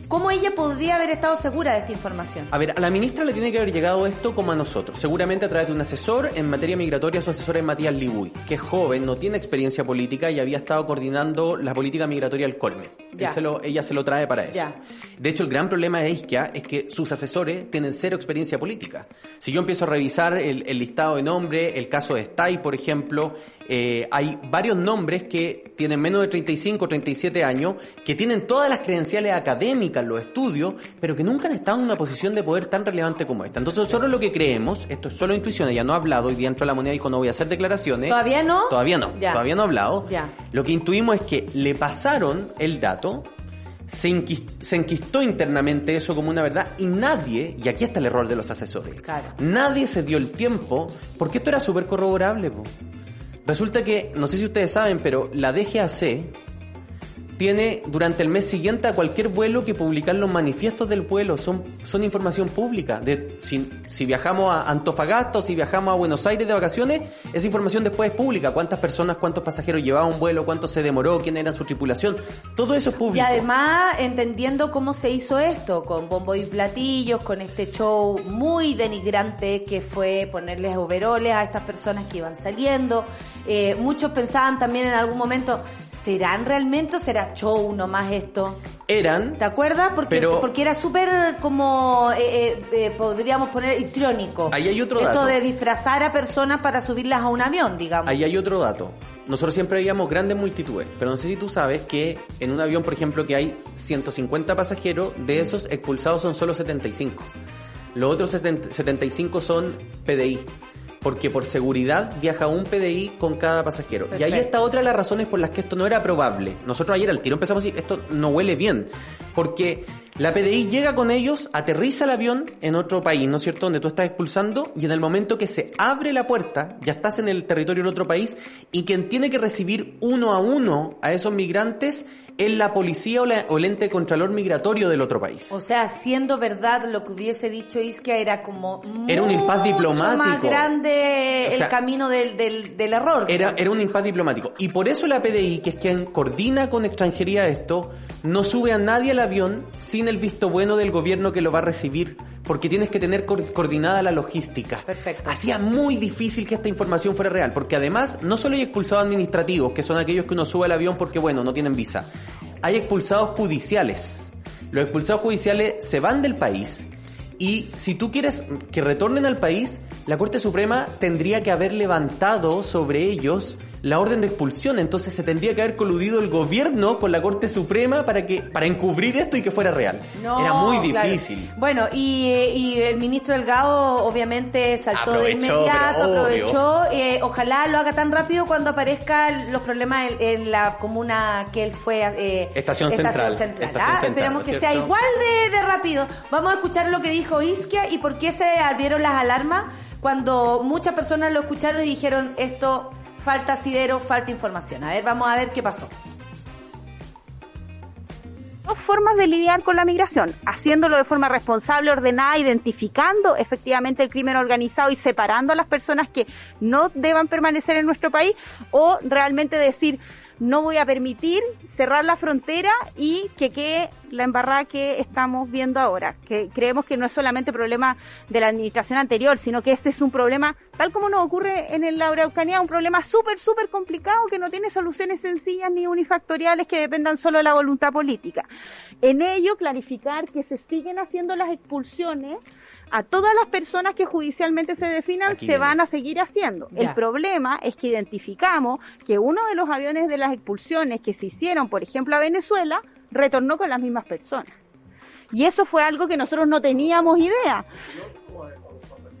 ¿Cómo ella podría haber estado segura de esta información? A ver, a la ministra le tiene que haber llegado esto como a nosotros, seguramente a través de un asesor en materia migratoria, su asesor es Matías Libuy, que es joven, no tiene experiencia política y había estado coordinando la política migratoria del Colmed. Él Ya. se lo- ella se lo trae para eso. Ya. De hecho, el gran problema de Isquia es que sus asesores tienen cero experiencia política. Si yo empiezo a revisar el, el listado de nombres, el caso de Stay, por ejemplo, eh, hay varios nombres que tienen menos de 35 o 37 años, que tienen todas las credenciales académicas, los estudios, pero que nunca han estado en una posición de poder tan relevante como esta. Entonces nosotros lo que creemos, esto es solo intuición, ella no ha hablado, día entró a la moneda y dijo no voy a hacer declaraciones. ¿Todavía no? Todavía no, Ya. todavía no ha hablado. Ya. Lo que intuimos es que le pasaron el dato, se, enquis- se enquistó internamente eso como una verdad y nadie, y aquí está el error de los asesores, Claro. nadie se dio el tiempo, porque esto era súper corroborable. po. Resulta que, no sé si ustedes saben, pero la DGAC tiene durante el mes siguiente a cualquier vuelo que publicar los manifiestos del vuelo. Son, son información pública. De, si, si viajamos a Antofagasta o si viajamos a Buenos Aires de vacaciones, esa información después es pública. Cuántas personas, cuántos pasajeros llevaban un vuelo, cuánto se demoró, quién era su tripulación. Todo eso es Y público. además entendiendo cómo se hizo esto, con bombo y platillos, con este show muy denigrante que fue ponerles overoles a estas personas que iban saliendo. Eh, muchos pensaban también en algún momento, ¿serán realmente o será show nomás esto? Eran ¿Te acuerdas? Porque, Pero- porque era súper como, eh, eh, eh, podríamos poner, histriónico. Ahí hay otro Esto dato. de disfrazar a personas para subirlas a un avión, digamos. Ahí hay otro dato. Nosotros siempre veíamos grandes multitudes, pero no sé si tú sabes que en un avión, por ejemplo, que hay 150 pasajeros, de esos expulsados son solo 75. Los otros 70 75 son PDI, porque por seguridad viaja un PDI con cada pasajero. Y ahí está otra de las razones por las que esto no era probable. Nosotros ayer al tiro empezamos a decir, esto no huele bien, porque la PDI llega con ellos, aterriza el avión en otro país, ¿no es cierto?, donde tú estás expulsando, y en el momento que se abre la puerta, ya estás en el territorio de otro país, y quien tiene que recibir uno a uno a esos migrantes es la policía o, la- o el ente contralor migratorio del otro país. O sea, siendo verdad lo que hubiese dicho Isquia era como Era un impas diplomático. más grande O sea, el camino del, del, del error. Era, era un impas diplomático. Y por eso la PDI, que es quien coordina con extranjería esto, no sube a nadie al avión sin el visto bueno del gobierno que lo va a recibir. Porque tienes que tener coordinada la logística. Perfecto. Hacía muy difícil que esta información fuera real. Porque además, no solo hay expulsados administrativos, que son aquellos que uno sube al avión porque, bueno, no tienen visa. Hay expulsados judiciales. Los expulsados judiciales se van del país y si tú quieres que retornen al país, la Corte Suprema tendría que haber levantado sobre ellos la orden de expulsión. Entonces se tendría que haber coludido el gobierno con la Corte Suprema para que para encubrir esto y que fuera real. No, Era muy claro. difícil. Bueno, y, y el ministro Delgado obviamente saltó de inmediato, aprovechó. eh, ojalá lo haga tan rápido cuando aparezcan los problemas en, en la comuna que él fue. eh, Estación Central, Estación Ah, Central, esperamos que sea igual de, de rápido. Vamos a escuchar lo que dijo Isquia y por qué se abrieron las alarmas cuando muchas personas lo escucharon y dijeron esto falta asidero, falta información. A ver, vamos a ver qué pasó. dos formas de lidiar con la migración, haciéndolo de forma responsable, ordenada, identificando efectivamente el crimen organizado y separando a las personas que no deban permanecer en nuestro país, o realmente decir, no voy a permitir cerrar la frontera y que quede la embarrada que estamos viendo ahora. Que creemos que no es solamente problema de la administración anterior, sino que este es un problema, tal como nos ocurre en la Araucanía, un problema súper, súper complicado que no tiene soluciones sencillas ni unifactoriales que dependan solo de la voluntad política. En ello, clarificar que se siguen haciendo las expulsiones a todas las personas que judicialmente se definan Aquí se viene. van a seguir haciendo. Ya. El problema es que identificamos que uno de los aviones de las expulsiones que se hicieron, por ejemplo, a Venezuela, retornó con las mismas personas. Y eso fue algo que nosotros no teníamos idea.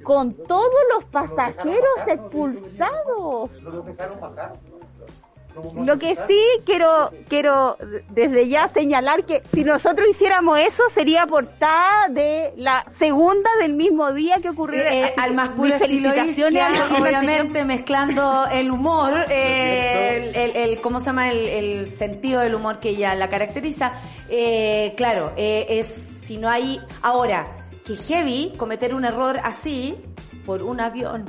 Con todos los pasajeros expulsados. Lo que sí quiero quiero desde ya señalar que si nosotros hiciéramos eso sería portada de la segunda del mismo día que ocurrió. Eh, Así al más puro estilo Isquia, obviamente mezclando el humor, eh, el, el- el- ¿cómo se llama? El, el sentido del humor que ella la caracteriza. Eh, claro, eh, es si no hay... Ahora, que heavy cometer un error así por un avión.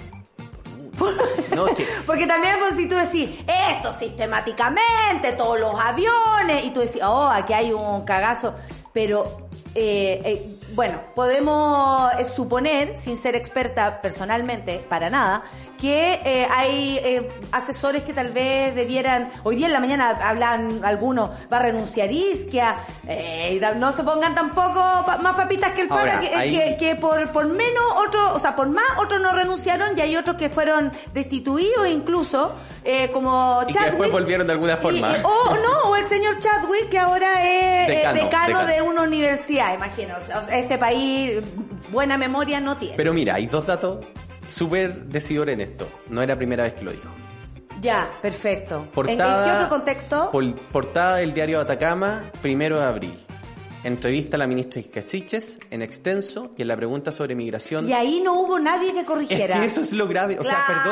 [laughs] Porque también pues, si tú decís, esto sistemáticamente, todos los aviones, y tú decís, oh, aquí hay un cagazo, pero eh, eh, bueno, podemos suponer, sin ser experta personalmente, para nada, que eh, hay eh, asesores que tal vez debieran, hoy día en la mañana hablan algunos, va a renunciar Isquia, eh, no se pongan tampoco pa- más papitas que el pana, Ahora, que, ahí- que- que por, por menos otros, o sea, por más otros no renunciaron y hay otros que fueron destituidos incluso, eh, como Y que Chadwick. después volvieron de alguna forma. o no, o el señor Chadwick que ahora es Decano, decano, decano. de una universidad, imagino. O sea, este país buena memoria no tiene. Pero mira, hay dos datos súper decidores en esto. No era la primera vez que lo dijo. ya, perfecto. ¿En- Portada, ¿En, qué otro contexto? portada del diario Atacama, primero de abril. Entrevista a la ministra Casiches en extenso y en la pregunta sobre migración. Y ahí no hubo nadie que Es corrigiera. que eso es lo grave. O sea, Claro.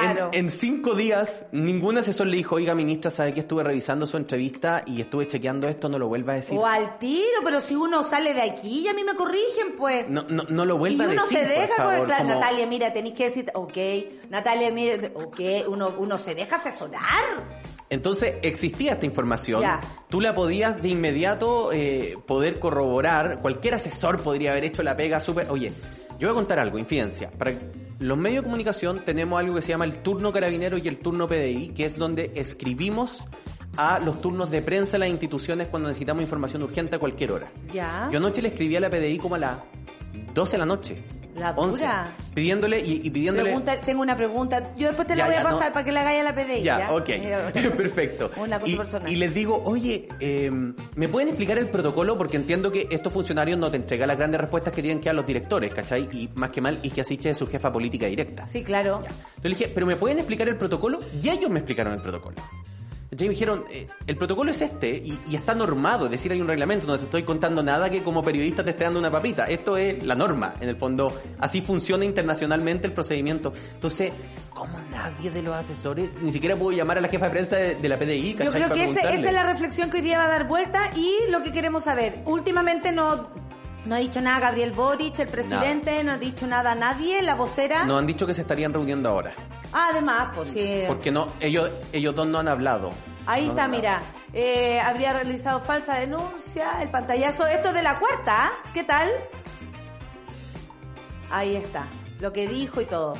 perdón. En, en cinco días, ningún asesor le dijo, oiga, ministra, sabe que estuve revisando su entrevista y estuve chequeando esto, no lo vuelva a decir. O al tiro, pero si uno sale de aquí y a mí me corrigen, pues. No, no, no lo y vuelva a uno decir, se por deja, favor, con- claro, como- Natalia, mira, tenéis que decir, ok, Natalia, mire, ok, uno, uno se deja asesorar. Entonces existía esta información, tú la podías de inmediato eh, poder corroborar, cualquier asesor podría haber hecho la pega súper... Oye, yo voy a contar algo, infidencia. Para los medios de comunicación tenemos algo que se llama el turno carabinero y el turno PDI, que es donde escribimos a los turnos de prensa a las instituciones cuando necesitamos información urgente a cualquier hora. Ya. Yo anoche le escribí a la PDI como a las 12 de la noche. La 11, dura. pidiéndole y, y pidiéndole... Pregunta- tengo una pregunta. Yo después te la Ya, voy a no. pasar para que la hagáis a la PDI. Ya, ¿ya? ok. [laughs] [laughs] Perfecto. Una cosa y, personal. y les digo, oye, eh, ¿me pueden explicar el protocolo? Porque entiendo que estos funcionarios no te entregan las grandes respuestas que tienen que dar los directores, ¿cachai? Y más que mal, Isque Asiche es su jefa política directa. Sí, claro. Entonces le dije, ¿pero me pueden explicar el protocolo? Y ellos me explicaron el protocolo. Ya me dijeron, eh, el protocolo es este y, y está normado, es decir, hay un reglamento, no te estoy contando nada que como periodista te esté dando una papita. Esto es la norma, en el fondo, así funciona internacionalmente el procedimiento. Entonces, ¿cómo nadie de los asesores, ni siquiera pudo llamar a la jefa de prensa de, de la PDI? Yo creo que ese- esa es la reflexión que hoy día va a dar vuelta y lo que queremos saber. Últimamente no, no ha dicho nada Gabriel Boric, el presidente, no ha dicho nada nadie, la vocera. Nos han dicho que se estarían reuniendo ahora. Además, pues sí. Porque no, ellos, ellos dos no han hablado. Ahí No está, mira. Eh, habría realizado falsa denuncia, el pantallazo. Esto es de la cuarta, ¿ah? ¿qué tal? Ahí está, lo que dijo y todo.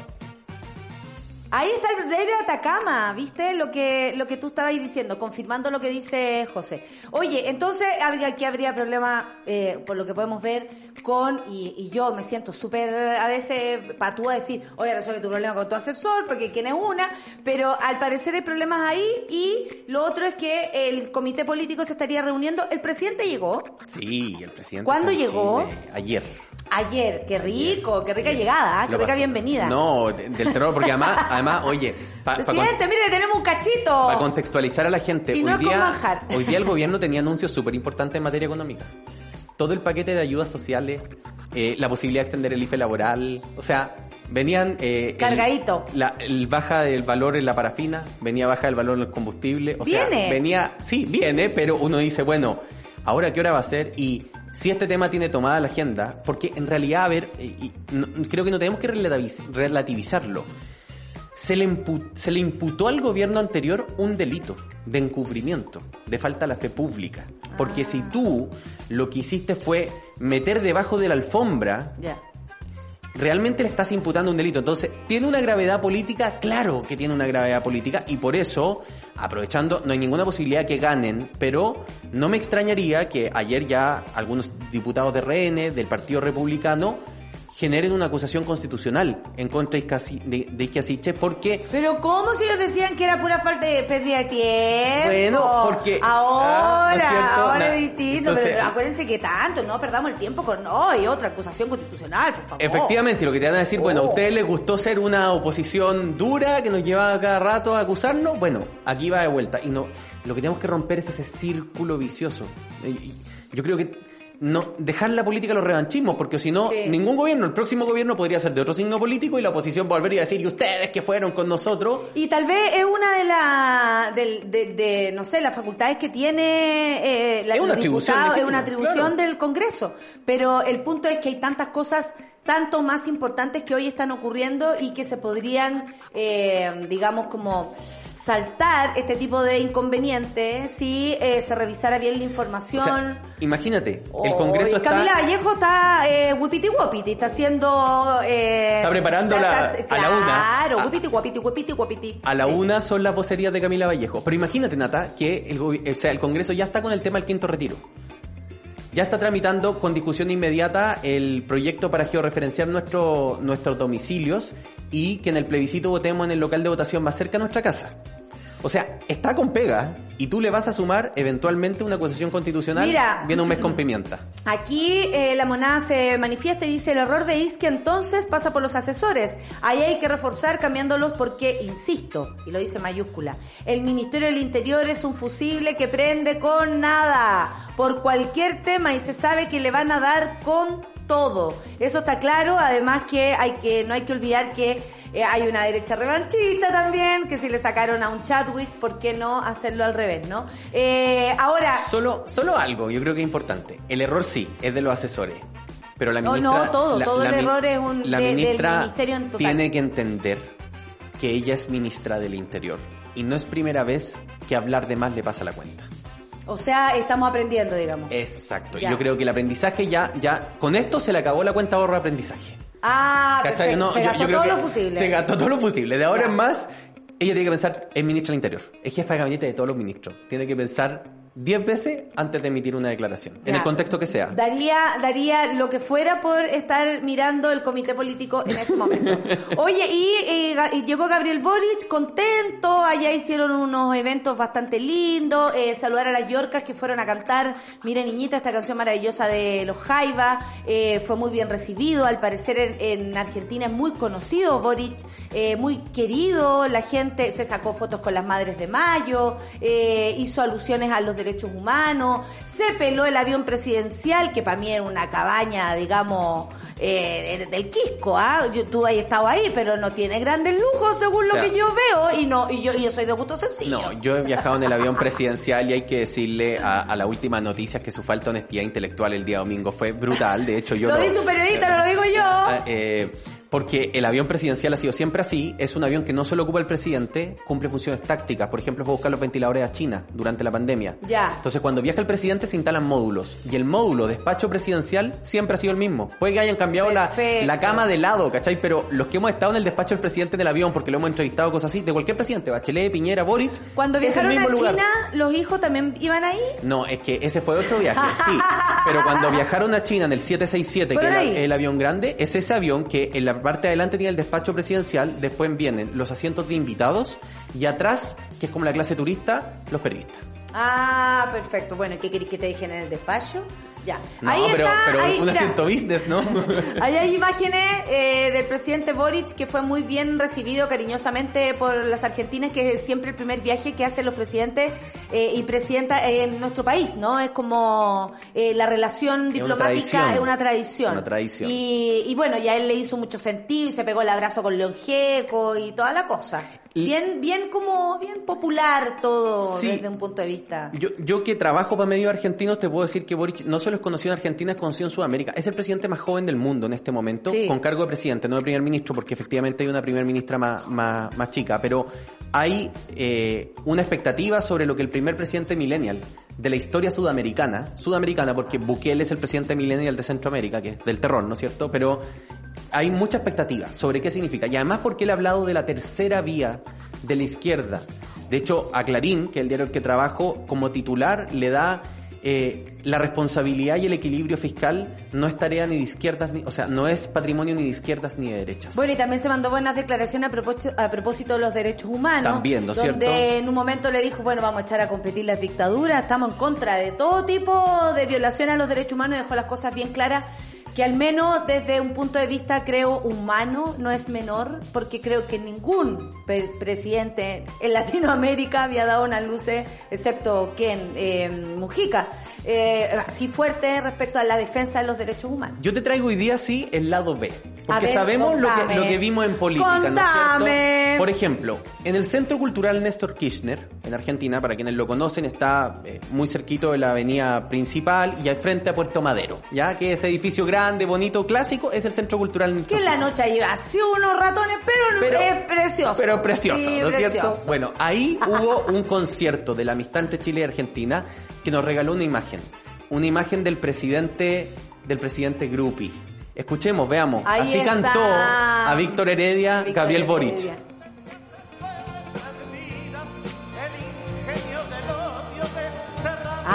Ahí está el de Atacama, ¿viste? Lo que, lo que tú estabas diciendo, confirmando lo que dice José. Oye, entonces habría, aquí habría problema, eh, por lo que podemos ver, con, y, y yo me siento súper a veces patúa decir, oye, resuelve tu problema con tu asesor, porque quién es una, pero al parecer hay problemas ahí, y lo otro es que el comité político se estaría reuniendo. El presidente llegó Sí, el presidente. ¿Cuándo llegó? Chile. Ayer. ayer, qué rico, qué rica llegada, ¿ah? qué rica bienvenida. No, de- del terror, porque además, [laughs] además oye, para Presidente, mire, tenemos un cachito. contextualizar a la gente, Y no hoy, día, hoy día el gobierno tenía anuncios súper importantes en materia económica. Todo el paquete de ayudas sociales, eh, la posibilidad de extender el IFE laboral, o sea, venían... eh, el- Cargadito. la el baja del valor en la parafina, venía baja del valor en el combustible, o ¿Viene? sea, venía... Sí, viene, pero uno dice, bueno, ¿ahora qué hora va a ser? Y si este tema tiene tomada la agenda, porque en realidad, a ver, y no- creo que no tenemos que relativiz- relativizarlo. Se le, se le imputó al gobierno anterior un delito de encubrimiento, de falta a la fe pública. Porque si tú lo que hiciste fue meter debajo de la alfombra realmente le estás imputando un delito. Entonces, ¿tiene una gravedad política? Claro que tiene una gravedad política y por eso, aprovechando, no hay ninguna posibilidad que ganen, pero no me extrañaría que ayer ya algunos diputados de RN, del Partido Republicano, generen una acusación constitucional en contra de Iscasi- de, de Ike Asiche porque Pero ¿cómo si ellos decían que era pura falta de pérdida de tiempo? Bueno, porque- Ahora, ah, ¿no es cierto? ahora Na- es distinto. entonces- pero acuérdense que tanto, no perdamos el tiempo con... No, y otra acusación constitucional, por favor. Efectivamente, lo que te van a decir, bueno, ¿a Oh. ustedes les gustó ser una oposición dura que nos llevaba cada rato a acusarnos? Bueno, aquí va de vuelta. Y no, lo que tenemos que romper es ese círculo vicioso. Yo creo que no dejar la política a los revanchismos, porque si no, Sí. ningún gobierno, el próximo gobierno podría ser de otro signo político y la oposición volvería a decir, y ustedes que fueron con nosotros, Y tal vez es una de las, de, de- de, no sé, las facultades que tiene eh, la, Es una atribución es una atribución claro. del Congreso. Pero el punto es que hay tantas cosas tanto más importantes que hoy están ocurriendo y que se podrían, eh, digamos, como saltar este tipo de inconvenientes si eh, se revisara bien la o información. sea, imagínate, el Congreso está... Camila Vallejo está eh, wipiti wapiti, está haciendo... Eh, Está preparando la- a la una. Claro, wipiti wapiti, wipiti wapiti. A la una son las vocerías de Camila Vallejo. Pero imagínate, Nata, que el, o sea, el Congreso ya está con el tema del quinto retiro. Ya está tramitando con discusión inmediata el proyecto para georreferenciar nuestro- nuestros domicilios y que en el plebiscito votemos en el local de votación más cerca a nuestra casa. O sea, está con pega y tú le vas a sumar eventualmente una acusación constitucional. Mira. Viene un mes con pimienta. Aquí eh, la monada se manifiesta y dice el error de Isque entonces pasa por los asesores. Ahí hay que reforzar cambiándolos porque, insisto, y lo dice mayúscula, el Ministerio del Interior es un fusible que prende con nada, por cualquier tema y se sabe que le van a dar con todo. Eso está claro, además que hay que no hay que olvidar que eh, hay una derecha revanchista también, que si le sacaron a un Chadwick, ¿por qué no hacerlo al revés, no? Eh, ahora, Solo, solo algo, yo creo que es importante. El error sí, es de los asesores. Pero la No, ministra... no, todo, la- todo el la error es un- la de- del ministra ministerio en total. tiene que entender que ella es ministra del Interior. Y no es primera vez que hablar de más le pasa la cuenta. O sea, estamos aprendiendo, digamos. Exacto. Ya. Yo creo que el aprendizaje ya, ya, con esto se le acabó la cuenta ahorro de aprendizaje. Ah, perfecto. No, se yo- gastó yo creo todo lo fusible. Se gastó todo lo posible. De ahora Ya. en más, ella tiene que pensar en ministra del Interior. Es jefa de gabinete de todos los ministros. Tiene que pensar 10 veces antes de emitir una declaración. En el contexto que sea. Daría, daría lo que fuera por estar mirando el comité político en este momento. [laughs] Oye, y, eh, y llegó Gabriel Boric contento, allá hicieron unos eventos bastante lindos, eh, saludar a las Yorcas que fueron a cantar, mire niñita, esta canción maravillosa de los Jaiba, eh, fue muy bien recibido, al parecer en, en Argentina es muy conocido Boric, eh, muy querido, la gente se sacó fotos con las Madres de Mayo, hizo alusiones a los derechos humanos, se peló el avión presidencial, que para mí era una cabaña, digamos, eh, del Quisco, ¿ah? Yo, tú has estado ahí, pero no tiene grandes lujos según lo O sea, que yo veo, y no, y yo, y yo soy de gusto sencillo. No, yo he viajado en el avión presidencial y hay que decirle a, a la última noticia que su falta de honestidad intelectual el día domingo fue brutal. De hecho, yo lo dice un periodista, no lo digo yo. Ah, eh, porque el avión presidencial ha sido siempre así. Es un avión que no solo ocupa el presidente, cumple funciones tácticas. Por ejemplo, fue a buscar los ventiladores a China durante la pandemia. Ya. Entonces, cuando viaja el presidente, se instalan módulos. Y el módulo despacho presidencial siempre ha sido el mismo. Puede que hayan cambiado la, la cama de lado, ¿cachai? Pero los que hemos estado en el despacho del presidente en el avión, porque lo hemos entrevistado, cosas así, de cualquier presidente, Bachelet, Piñera, Boric. Cuando viajaron a lugar. China, los hijos también iban ahí. No, es que ese fue otro viaje, sí. [laughs] Pero cuando viajaron a China en el 767, que era el avión grande, es ese avión que en la parte de adelante tiene el despacho presidencial, después vienen los asientos de invitados y atrás, que es como la clase turista, los periodistas. Ah, perfecto. Bueno, ¿qué querés que te dejen en el despacho? Ya. No, ahí pero, está, pero ahí, un mira. asiento business, ¿no? [laughs] Ahí hay imágenes eh, del presidente Boric que fue muy bien recibido cariñosamente por las argentinas, que es siempre el primer viaje que hacen los presidentes eh, y presidenta en nuestro país, ¿no? Es como eh, la relación diplomática es una tradición. Una tradición. Y, y bueno, ya él le hizo mucho sentido y se pegó el abrazo con León Gieco y toda la cosa. Bien, bien como, bien popular todo Sí. desde un punto de vista. Yo, yo que trabajo para medios argentinos, te puedo decir que Boric no solo es conocido en Argentina, es conocido en Sudamérica. Es el presidente más joven del mundo en este momento, Sí. con cargo de presidente, no de primer ministro, porque efectivamente hay una primer ministra más, más, más chica. Pero hay eh, una expectativa sobre lo que el primer presidente millennial de la historia sudamericana, sudamericana porque Bukele es el presidente millennial de Centroamérica, que es del terror, ¿no es cierto? Pero hay mucha expectativa sobre qué significa. Y además porque él ha hablado de la tercera vía de la izquierda. De hecho, a Clarín, que es el diario el que trabajo, como titular le da eh, la responsabilidad y el equilibrio fiscal no es tarea ni de izquierdas, ni, o sea, no es patrimonio ni de izquierdas ni de derechas. Bueno, y también se mandó buenas declaraciones a propósito, a propósito de los derechos humanos. También, ¿no es donde cierto? en un momento le dijo, bueno, vamos a echar a competir las dictaduras, estamos en contra de todo tipo de violación a los derechos humanos dejó las cosas bien claras que al menos desde un punto de vista creo humano no es menor porque creo que ningún pre- presidente en Latinoamérica había dado unas luces excepto quien eh, Mujica eh, así fuerte respecto a la defensa de los derechos humanos Yo te traigo hoy día sí el lado B. Porque ver, sabemos lo que, contame. lo que vimos en política, ¿no es Contame. cierto? Por ejemplo, en el Centro Cultural Néstor Kirchner, en Argentina, para quienes lo conocen, está eh, muy cerquito de la avenida principal y al frente a Puerto Madero, ya que ese edificio grande, bonito, clásico, es el Centro Cultural Néstor que en la noche hay así unos ratones pero, Pero- es precioso Pero precioso, Sí, ¿no es cierto? Bueno, ahí [laughs] hubo un concierto de la amistad entre Chile y Argentina que nos regaló una imagen. Una imagen del presidente, del presidente Grupi. Escuchemos, veamos. Ahí Así está. cantó a Víctor Heredia, Víctor Gabriel Boric. Heredia.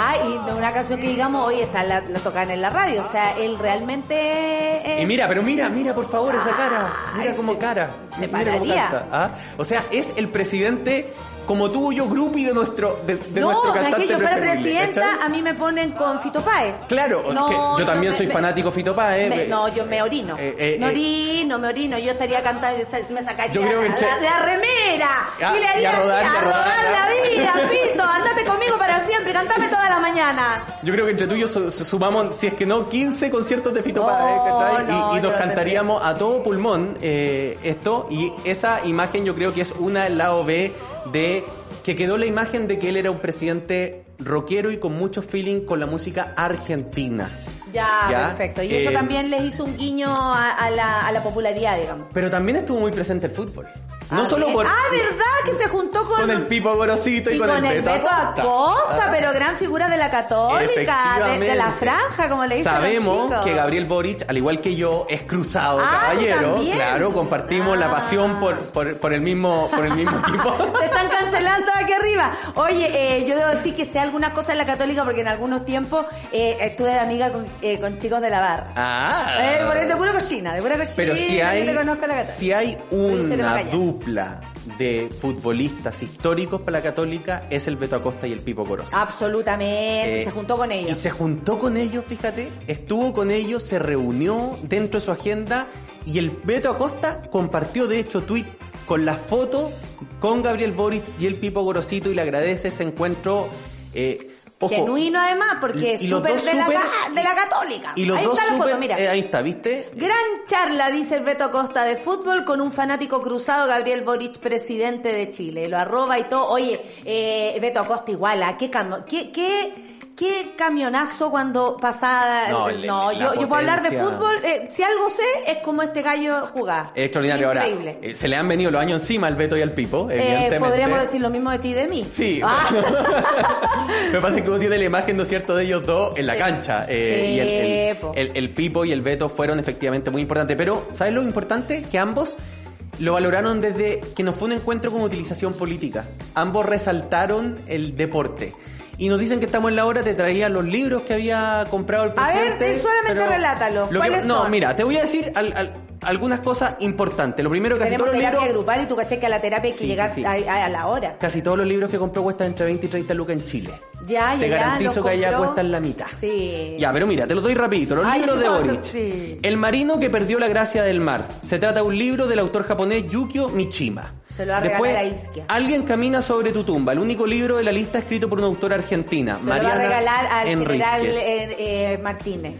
Ah, y no una canción que digamos hoy está la, la tocan en la radio. O sea, él realmente. eh, Y mira, pero mira, mira por favor esa cara. Mira Ay, cómo se- cara. se Mira cómo pararía. ¿ah? O sea, es el presidente como tú y yo, grupi de nuestro, de, de no, nuestro es cantante que yo fuera presidenta, ¿cachai? a mí me ponen con Fito Páez. Claro, No, que yo también soy me- fanático Fito Páez. me- me- no, yo me orino. Eh, eh, me eh. orino, me orino. Yo estaría cantando, me sacaría Yo creo que la, la- la remera. Ah, y le y a haría así, rodar, y a rodar, la vida, Fito. Andate conmigo para siempre, cantame todas las mañanas. Yo creo que entre tú y yo su- su- sumamos, si es que no, 15 conciertos de Fito Oh, Páez, ¿cachai? Y- no, nos cantaríamos a todo pulmón eh, esto. Y esa imagen yo creo que es una del lado B de que quedó la imagen de que él era un presidente rockero y con mucho feeling con la música argentina. Ya, Ya, perfecto. Y eso eh, también les hizo un guiño a, a la, a la popularidad, digamos. Pero también estuvo muy presente el fútbol. No Ah, solo por... Ah, ¿verdad? Que se juntó con... Con el Pipo Gorosito y, y con, el Beto Acosta, Ah. pero gran figura de la católica, de, de la franja, como le dicen Sabemos que Gabriel Boric, al igual que yo, es cruzado Ah, ¿tú caballero. también? Claro, compartimos la Ah. pasión por, por, por el mismo, por el mismo [laughs] equipo. Te están cancelando aquí arriba. Oye, eh, yo debo decir que sé algunas cosas en la católica porque en algunos tiempos eh, estuve de amiga con, eh, con chicos de la barra. Ah. Eh, de pura cochina, de pura cochina. Pero si hay, si hay una Magallanes. Dupla de futbolistas históricos para la Católica, es el Beto Acosta y el Pipo Corozo. Absolutamente, Eh, se juntó con ellos. Y se juntó con ellos, fíjate, estuvo con ellos, se reunió dentro de su agenda y el Beto Acosta compartió de hecho tweet con la foto con Gabriel Boric y el Pipo Gorosito y le agradece ese encuentro. eh, ojo, Genuino además, porque es súper de, ca- de la católica. Y los ahí dos está la foto, mira. eh, ahí está, ¿viste? Gran charla, dice el Beto Acosta de fútbol con un fanático cruzado, Gabriel Boric, presidente de Chile. Lo arroba y todo. Oye, eh, Beto Acosta igual, ¿a qué, cam- qué, qué, qué camionazo cuando pasaba... No, No, le- yo, yo puedo hablar de fútbol, eh, si algo sé, es como este gallo jugaba. Es extraordinario. Increíble. Ahora, eh, se le han venido los años encima al Beto y al Pipo, Eh, evidentemente. podríamos decir lo mismo de ti y de mí. Sí. Ah. [laughs] [laughs] Que pasa que uno tiene la imagen, ¿no es cierto?, de ellos dos en la Sí. cancha. eh, Sí, y el, el- el- el Pipo y el Beto fueron efectivamente muy importantes. Pero, ¿sabes lo importante? Que ambos lo valoraron desde que no fue un encuentro con utilización política. Ambos resaltaron el deporte. Y nos dicen que estamos en la hora, te traía los libros que había comprado el A ver, presidente. eh, solamente relátalo. lo que- ¿Cuáles no, son? mira, te voy a decir al- al- algunas cosas importantes. Lo primero, casi Tenemos todos los terapia libros... grupal y tú caché que a la terapia hay que Sí, llegar sí, sí. A, la hora. Casi todos los libros que compró cuestan entre 20 y 30 lucas en Chile. Ya, ya, Te garantizo los que allá cuestan la mitad. Sí. Ya, pero mira, te lo doy rapidito. Los Ay, libros de Boric. El marino que perdió la gracia del mar. Se trata de un libro del autor japonés Yukio Mishima. Se lo va a Después, regalar a Isquia. Alguien camina sobre tu tumba. El único libro de la lista escrito por una autora argentina, Se lo va a Mariana regalar al general Enríquez. eh, eh, Martínez.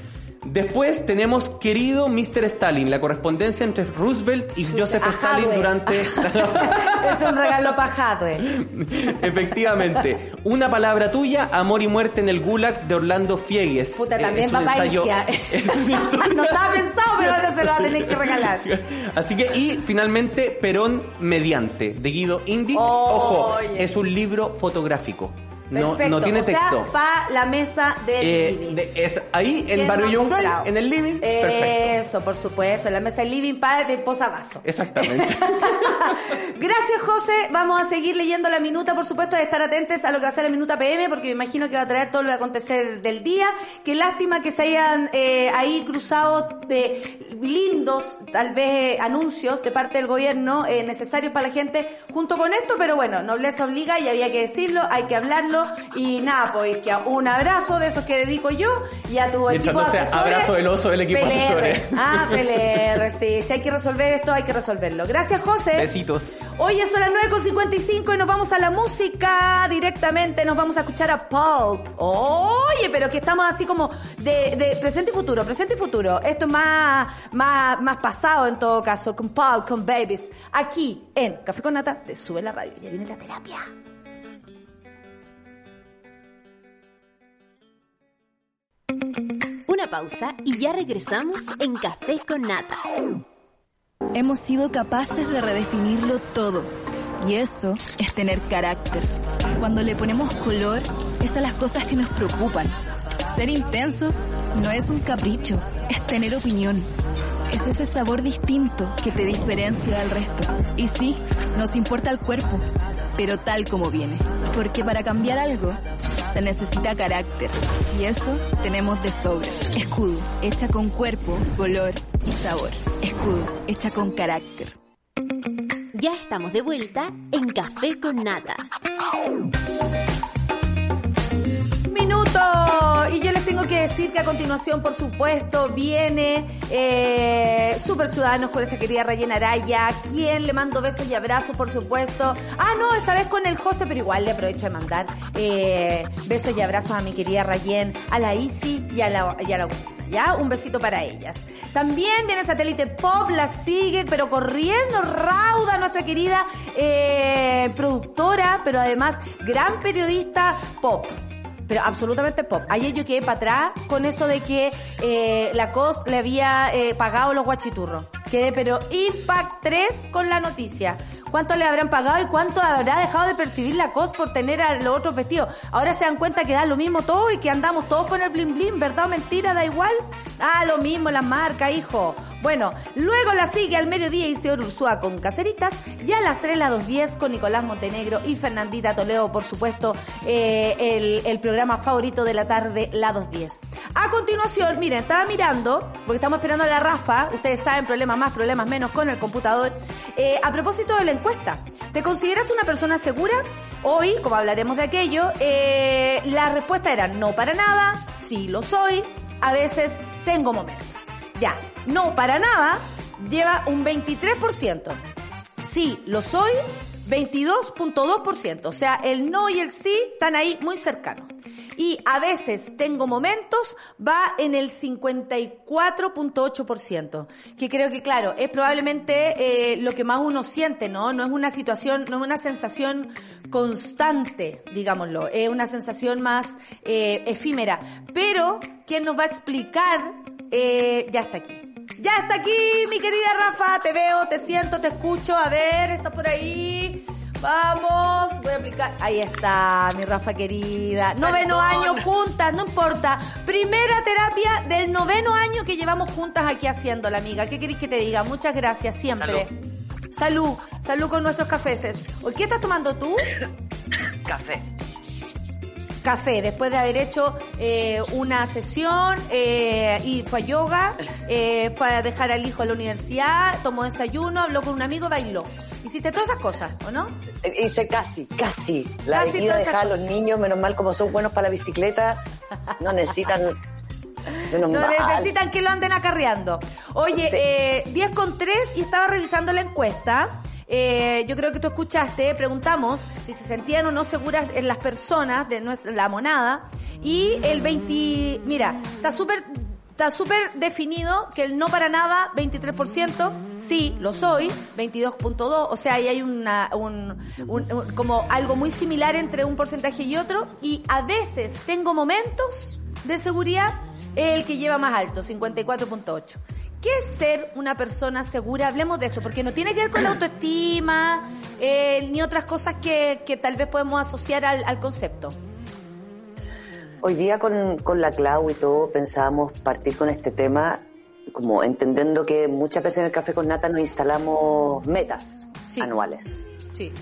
Después tenemos Querido Mr. Stalin, la correspondencia entre Roosevelt y Joseph A Stalin Hadwe. durante... [laughs] es un regalo Hadwe. [laughs] Efectivamente. Una palabra tuya, Amor y muerte en el Gulag de Orlando Fiegues. Puta, Eh, también va [laughs] historia- no estaba pensado, pero ahora se lo va a tener que regalar. Así que, y finalmente, Perón Mediante, de Guido Indich. Oye. Ojo, es un libro fotográfico. No, Perfecto. no tiene o sea, texto. para la mesa del Eh, living. de- es ahí, en ¿Quién Barrio no Yungay, en el living. Perfecto. Eso, por supuesto, en la mesa del living para de posavasos. Exactamente. [laughs] Gracias, José. Vamos a seguir leyendo la minuta, por supuesto, de estar atentos a lo que va a ser la minuta PM, porque me imagino que va a traer todo lo que va a acontecer del día. Qué lástima que se hayan eh, ahí cruzado de lindos, tal vez, anuncios de parte del gobierno eh, necesarios para la gente junto con esto, pero bueno, nobleza obliga y había que decirlo, hay que hablarlo y nada, pues que un abrazo de esos que dedico yo y a tu Mientras equipo no de sea asesores. abrazo del oso del equipo PLR. asesores. Ah, PLR, sí. Si hay que resolver esto, hay que resolverlo. Gracias, José. Besitos. Hoy son las 9.55 y nos vamos a la música directamente. Nos vamos a escuchar a Pulp. Oye, pero que estamos así como de, de presente y futuro, presente y futuro. Esto es más, más, más pasado en todo caso, con Pulp, con Babies. Aquí en Café con Nata de Sube la Radio. Ya viene la terapia. Una pausa y ya regresamos en Café con Nata. Hemos sido capaces de redefinirlo todo. Y eso es tener carácter. Cuando le ponemos color, es a las cosas que nos preocupan. Ser intensos no es un capricho, es tener opinión. Es ese sabor distinto que te diferencia del resto. Y sí, nos importa el cuerpo, pero tal como viene. Porque para cambiar algo, se necesita carácter. Y eso tenemos de sobra. Escudo, hecha con cuerpo, color y sabor. Escudo, hecha con carácter. Ya estamos de vuelta en Café con Nata. Minuto. Y yo les tengo que decir que a continuación, por supuesto, viene eh, Super Ciudadanos con esta querida Rayen Araya, quien le mando besos y abrazos, por supuesto. Ah, no, esta vez con el José, pero igual le aprovecho de mandar eh, besos y abrazos a mi querida Rayen, a la Isi y a la, y ¿Ya? Un besito para ellas. También viene Satélite Pop, la sigue, pero corriendo rauda nuestra querida eh, productora, pero además gran periodista pop pero absolutamente pop. Ayer yo quedé para atrás con eso de que eh, la COS le había eh, pagado los guachiturros. Quedé pero impact 3 con la noticia. ¿Cuánto le habrán pagado y cuánto habrá dejado de percibir la COS por tener a los otros vestidos? Ahora se dan cuenta que da lo mismo todo y que andamos todos con el bling bling, ¿verdad o mentira? Da igual. Ah, lo mismo la marca, hijo. Bueno, luego la sigue al mediodía Isidoro Ursúa con Caceritas y a las 3 la 2.10 con Nicolás Montenegro y Fernandita Toledo, por supuesto, eh, el, programa favorito de la tarde, la 2.10. A continuación, miren, estaba mirando, porque estamos esperando a la Rafa, ustedes saben, más, problemas menos con el computador. Eh, a propósito de la encuesta, ¿te consideras una persona segura? Hoy, como hablaremos de aquello, eh, la respuesta era no para nada, sí lo soy, a veces tengo momentos. Ya, no para nada, lleva un 23%. Sí, lo soy, 22.2%. O sea, el no y el sí están ahí muy cercanos. Y a veces tengo momentos, va en el 54.8%. Que creo que, claro, es probablemente eh, lo que más uno siente, ¿no? No es una situación, no es una sensación constante, digámoslo. Es una sensación más eh, efímera. Pero, ¿quién nos va a explicar? Eh, ya está aquí. Ya está aquí, mi querida Rafa. Te veo, te siento, te escucho. A ver, estás por ahí. Vamos, voy a aplicar. Ahí está, mi Rafa querida. Noveno año juntas, no importa. Primera terapia del noveno año que llevamos juntas aquí haciendo la amiga. ¿Qué queréis que te diga? Muchas gracias, siempre. Salud, salud con nuestros cafeses. ¿O ¿Qué estás tomando tú? [coughs] Café. Café, después de haber hecho eh, una sesión eh, y fue a yoga, eh, fue a dejar al hijo a la universidad, tomó desayuno, habló con un amigo, bailó. Hiciste todas esas cosas, ¿o no? Hice casi, casi. La Casi avenida dejar a los niños, menos mal como son buenos para la bicicleta, no necesitan... [laughs] Menos No mal. necesitan que lo anden acarreando. Oye, Sí. eh, 10 con 3 y estaba revisando la encuesta. Eh, yo creo que tú escuchaste, preguntamos si se sentían o no seguras en las personas de nuestra, la monada. Y el 20, mira, está súper, está súper definido que el no para nada, 23%, sí, lo soy, 22.2, o sea, ahí hay una, un, un- como algo muy similar entre un porcentaje y otro. Y a veces tengo momentos de seguridad el que lleva más alto, 54.8. ¿Qué es ser una persona segura? Hablemos de esto, porque no tiene que ver con la autoestima, eh, ni otras cosas que, que tal vez podemos asociar al, al concepto. Hoy día con, con la Clau y todo pensábamos partir con este tema como entendiendo que muchas veces en el Café con Nata nos instalamos metas Sí. anuales. Sí.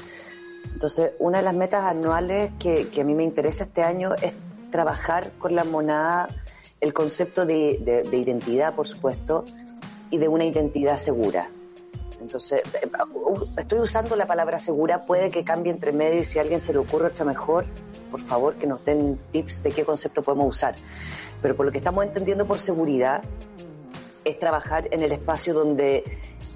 Entonces, una de las metas anuales que, que a mí me interesa este año es trabajar con la monada el concepto de, de- de identidad, por supuesto, y de una identidad segura. Entonces, eh, estoy usando la palabra segura, puede que cambie entre medio y si a alguien se le ocurre otra mejor, por favor que nos den tips de qué concepto podemos usar. Pero por lo que estamos entendiendo por seguridad, es trabajar en el espacio donde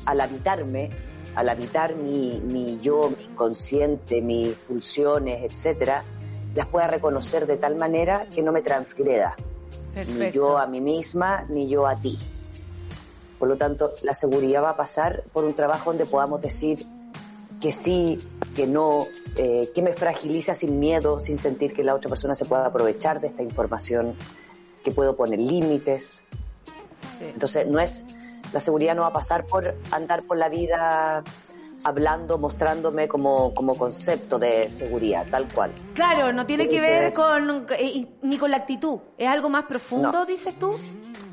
al habitarme, al habitar mi, mi yo, mi inconsciente, mis pulsiones, etcétera, las pueda reconocer de tal manera que no me transgreda, ni yo a mí misma, ni yo a ti. Por lo tanto, la seguridad va a pasar por un trabajo donde podamos decir que sí, que no, eh, que me fragiliza sin miedo, sin sentir que la otra persona se pueda aprovechar de esta información, que puedo poner límites, Sí. entonces, no es, la seguridad no va a pasar por andar por la vida hablando, mostrándome como, como concepto de seguridad, tal cual. Claro, no tiene que ver ver- con eh, ni con la actitud. ¿Es algo más profundo, No. dices tú?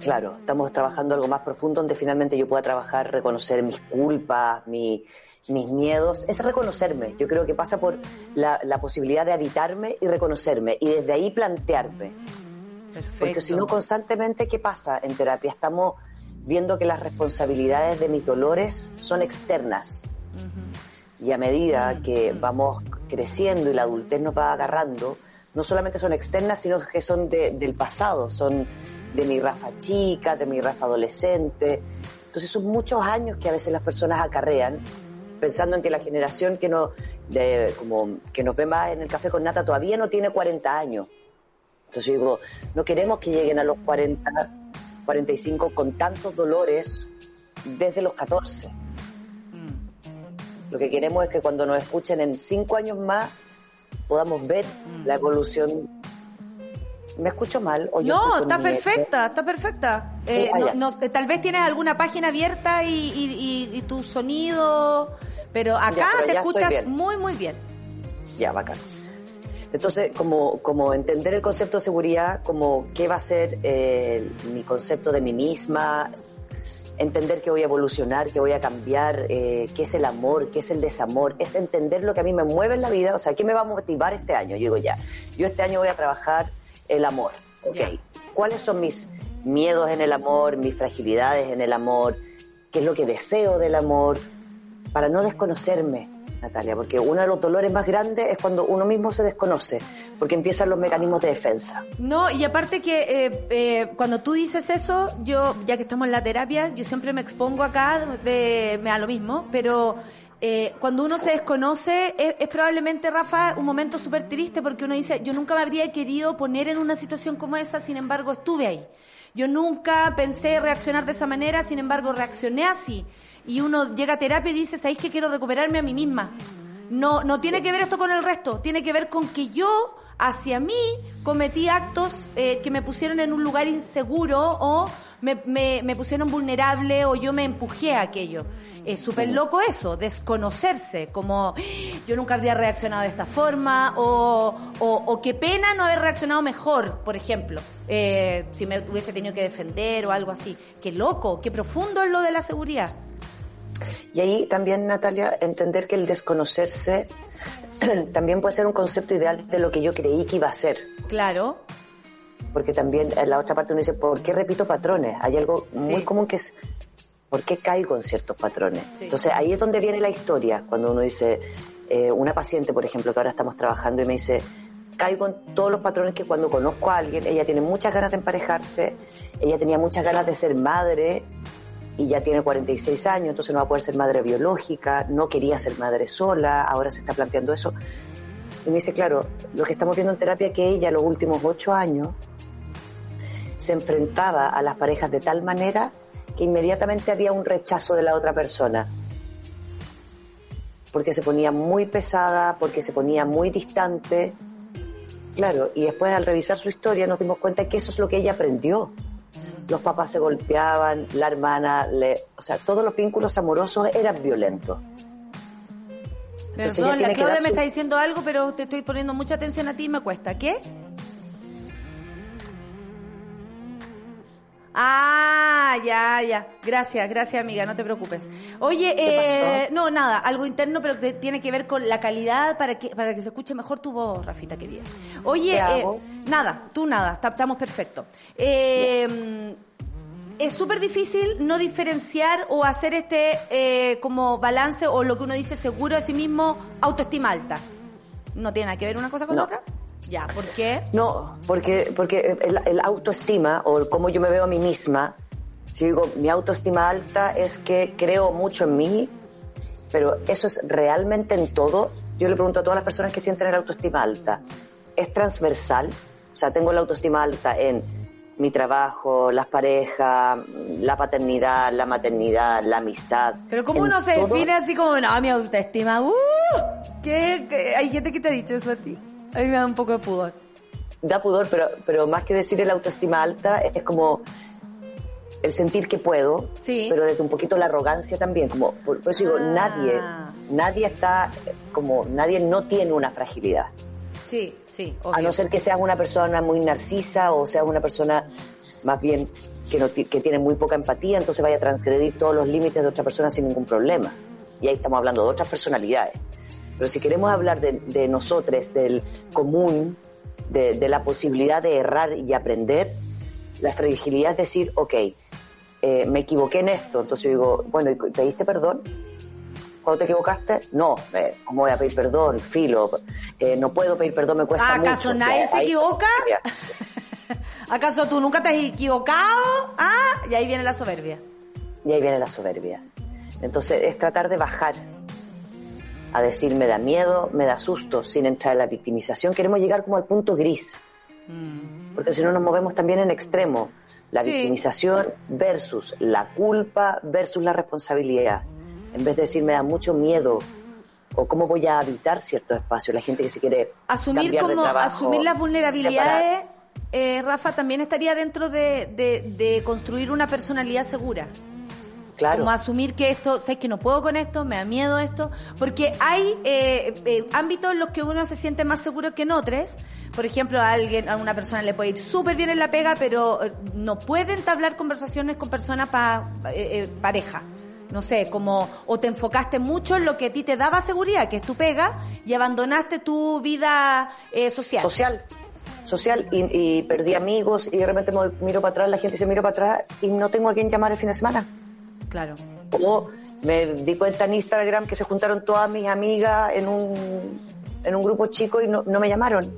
Claro, estamos trabajando algo más profundo donde finalmente yo pueda trabajar, reconocer mis culpas, mi- mis miedos. Es reconocerme. Yo creo que pasa por la, la posibilidad de habitarme y reconocerme y desde ahí plantearme. Porque si no, constantemente, ¿qué pasa en terapia? Estamos viendo que las responsabilidades de mis dolores son externas. Y a medida que vamos creciendo y la adultez nos va agarrando, no solamente son externas, sino que son de- del pasado, son de mi Rafa chica, de mi Rafa adolescente. Entonces son muchos años que a veces las personas acarrean, pensando en que la generación que, no, de, como, que nos ve más en el café con nata todavía no tiene 40 años. Entonces yo digo, no queremos que lleguen a los 40, 45 con tantos dolores desde los 14. Lo que queremos es que cuando nos escuchen en cinco años más podamos ver la evolución. ¿Me escucho mal? ¿O yo No, está perfecta, está perfecta. Eh, Ah, no- ya. no, eh, tal vez tienes alguna página abierta y, y- y- y tu sonido, pero acá Ya, pero te escuchas muy, muy bien. Ya, bacán. Entonces, como, como entender el concepto de seguridad, como qué va a ser eh, mi concepto de mí misma, entender que voy a evolucionar, que voy a cambiar, eh, qué es el amor, qué es el desamor, es entender lo que a mí me mueve en la vida, o sea, qué me va a motivar este año. Yo digo, ya, yo este año voy a trabajar el amor, ¿ok? ¿Cuáles son mis miedos en el amor, mis fragilidades en el amor? ¿Qué es lo que deseo del amor? Para no desconocerme, Natalia, porque uno de los dolores más grandes es cuando uno mismo se desconoce, porque empiezan los mecanismos de defensa. No, y aparte que eh, eh, cuando tú dices eso, yo, ya que estamos en la terapia, yo siempre me expongo acá, de, me da lo mismo, pero eh, cuando uno se desconoce, es, es probablemente, Rafa, un momento súper triste porque uno dice, yo nunca me habría querido poner en una situación como esa, sin embargo estuve ahí. Yo nunca pensé reaccionar de esa manera, sin embargo reaccioné así. Y uno llega a terapia y dice, ¿sabéis que quiero recuperarme a mí misma? No, no tiene que ver esto con el resto, tiene que ver con que yo hacia mí cometí actos eh, que me pusieron en un lugar inseguro o me, me, me pusieron vulnerable o yo me empujé a aquello. Es súper loco eso, desconocerse, como "Ah, yo nunca habría reaccionado de esta forma o, o, o qué pena no haber reaccionado mejor, por ejemplo, eh, si me hubiese tenido que defender o algo así. Qué loco, qué profundo es lo de la seguridad. Y ahí también, Natalia, entender que el desconocerse [clears throat] también puede ser un concepto ideal de lo que yo creí que iba a ser. Claro. Porque también en la otra parte uno dice, ¿por qué repito patrones? Hay algo Sí. muy común que es, ¿por qué caigo en ciertos patrones? Sí. Entonces ahí es donde viene la historia, cuando uno dice, eh, una paciente, por ejemplo, que ahora estamos trabajando y me dice, caigo en todos los patrones que cuando conozco a alguien, ella tiene muchas ganas de emparejarse, ella tenía muchas ganas de ser madre y ya tiene 46 años, entonces no va a poder ser madre biológica, no quería ser madre sola, ahora se está planteando eso. Y me dice, claro, lo que estamos viendo en terapia es que ella los últimos ocho años se enfrentaba a las parejas de tal manera inmediatamente había un rechazo de la otra persona. Porque se ponía muy pesada, porque se ponía muy distante. Claro, y después al revisar su historia nos dimos cuenta que eso es lo que ella aprendió. Los papás se golpeaban, la hermana, le, o sea, todos los vínculos amorosos eran violentos. Entonces Perdón, la que Claudia me está diciendo algo, pero te estoy poniendo mucha atención a ti y me cuesta. ¿Qué? Ah, ya, ya. Gracias, gracias amiga, no te preocupes. Oye, eh, no, nada, algo interno, pero que tiene que ver con la calidad para que para que se escuche mejor tu voz, Rafita querida. Oye, ¿Qué eh, nada, tú nada, ta- estamos perfectos. Eh, es súper difícil no diferenciar o hacer este eh, como balance o lo que uno dice seguro de sí mismo, autoestima alta. ¿No tiene nada que ver una cosa con la otra? Ya, ¿por qué? No, porque, porque el, el autoestima o el cómo yo me veo a mí misma, si digo mi autoestima alta es que creo mucho en mí, pero eso es realmente en todo. Yo le pregunto a todas las personas que sienten el autoestima alta, ¿es transversal? O sea, tengo la autoestima alta en mi trabajo, las parejas, la paternidad, la maternidad, la amistad. Pero ¿cómo uno se todo. define así como, no, mi autoestima, uh, ¿qué, qué? Hay gente que te ha dicho eso a ti. A mí me da un poco de pudor. da pudor, pero, pero más que decir el autoestima alta, es como el sentir que puedo, Sí. pero desde un poquito la arrogancia también, como, por, por eso digo, Ah. nadie, nadie está, como, nadie no tiene una fragilidad. Sí, sí, A no ser que seas una persona muy narcisa o seas una persona más bien que, no que tiene muy poca empatía, entonces vaya a transgredir todos los límites de otra persona sin ningún problema. Y ahí estamos hablando de otras personalidades. Pero si queremos hablar de, de nosotros, del común, de, de la posibilidad de errar y aprender, la fragilidad es decir, ok, eh, me equivoqué en esto, entonces yo digo, bueno, ¿y ¿pediste perdón? ¿Cuándo te equivocaste? No, eh, ¿cómo voy a pedir perdón? Filo, eh, no puedo pedir perdón, me cuesta mucho. ¿Acaso nadie Ya, se ahí- equivoca? [laughs] [laughs] ¿Acaso tú nunca te has equivocado? Ah, y ahí viene la soberbia. Y ahí viene la soberbia. Entonces es tratar de bajar a decir me da miedo, me da susto, sin entrar en la victimización. Queremos llegar como al punto gris. Porque si no nos movemos también en extremo. La Sí. victimización versus la culpa versus la responsabilidad. En vez de decir me da mucho miedo o cómo voy a habitar ciertos espacios. La gente que se quiere Asumir cambiar de como trabajo, asumir las vulnerabilidades, eh, Rafa, también estaría dentro de, de- de construir una personalidad segura. Claro. Como asumir que esto, sabes que no puedo con esto, me da miedo esto, porque hay eh, eh, ámbitos en los que uno se siente más seguro que en otros. Por ejemplo, a alguien, a una persona le puede ir súper bien en la pega, pero eh, no puede entablar conversaciones con personas pa, eh, eh, pareja. No sé, como, o te enfocaste mucho en lo que a ti te daba seguridad, que es tu pega, y abandonaste tu vida eh, social. social social y, y perdí amigos y de repente me miro para atrás la gente se mira para atrás y no tengo a quién llamar el fin de semana Claro. o me di cuenta en Instagram que se juntaron todas mis amigas en un en un grupo chico y no, no me llamaron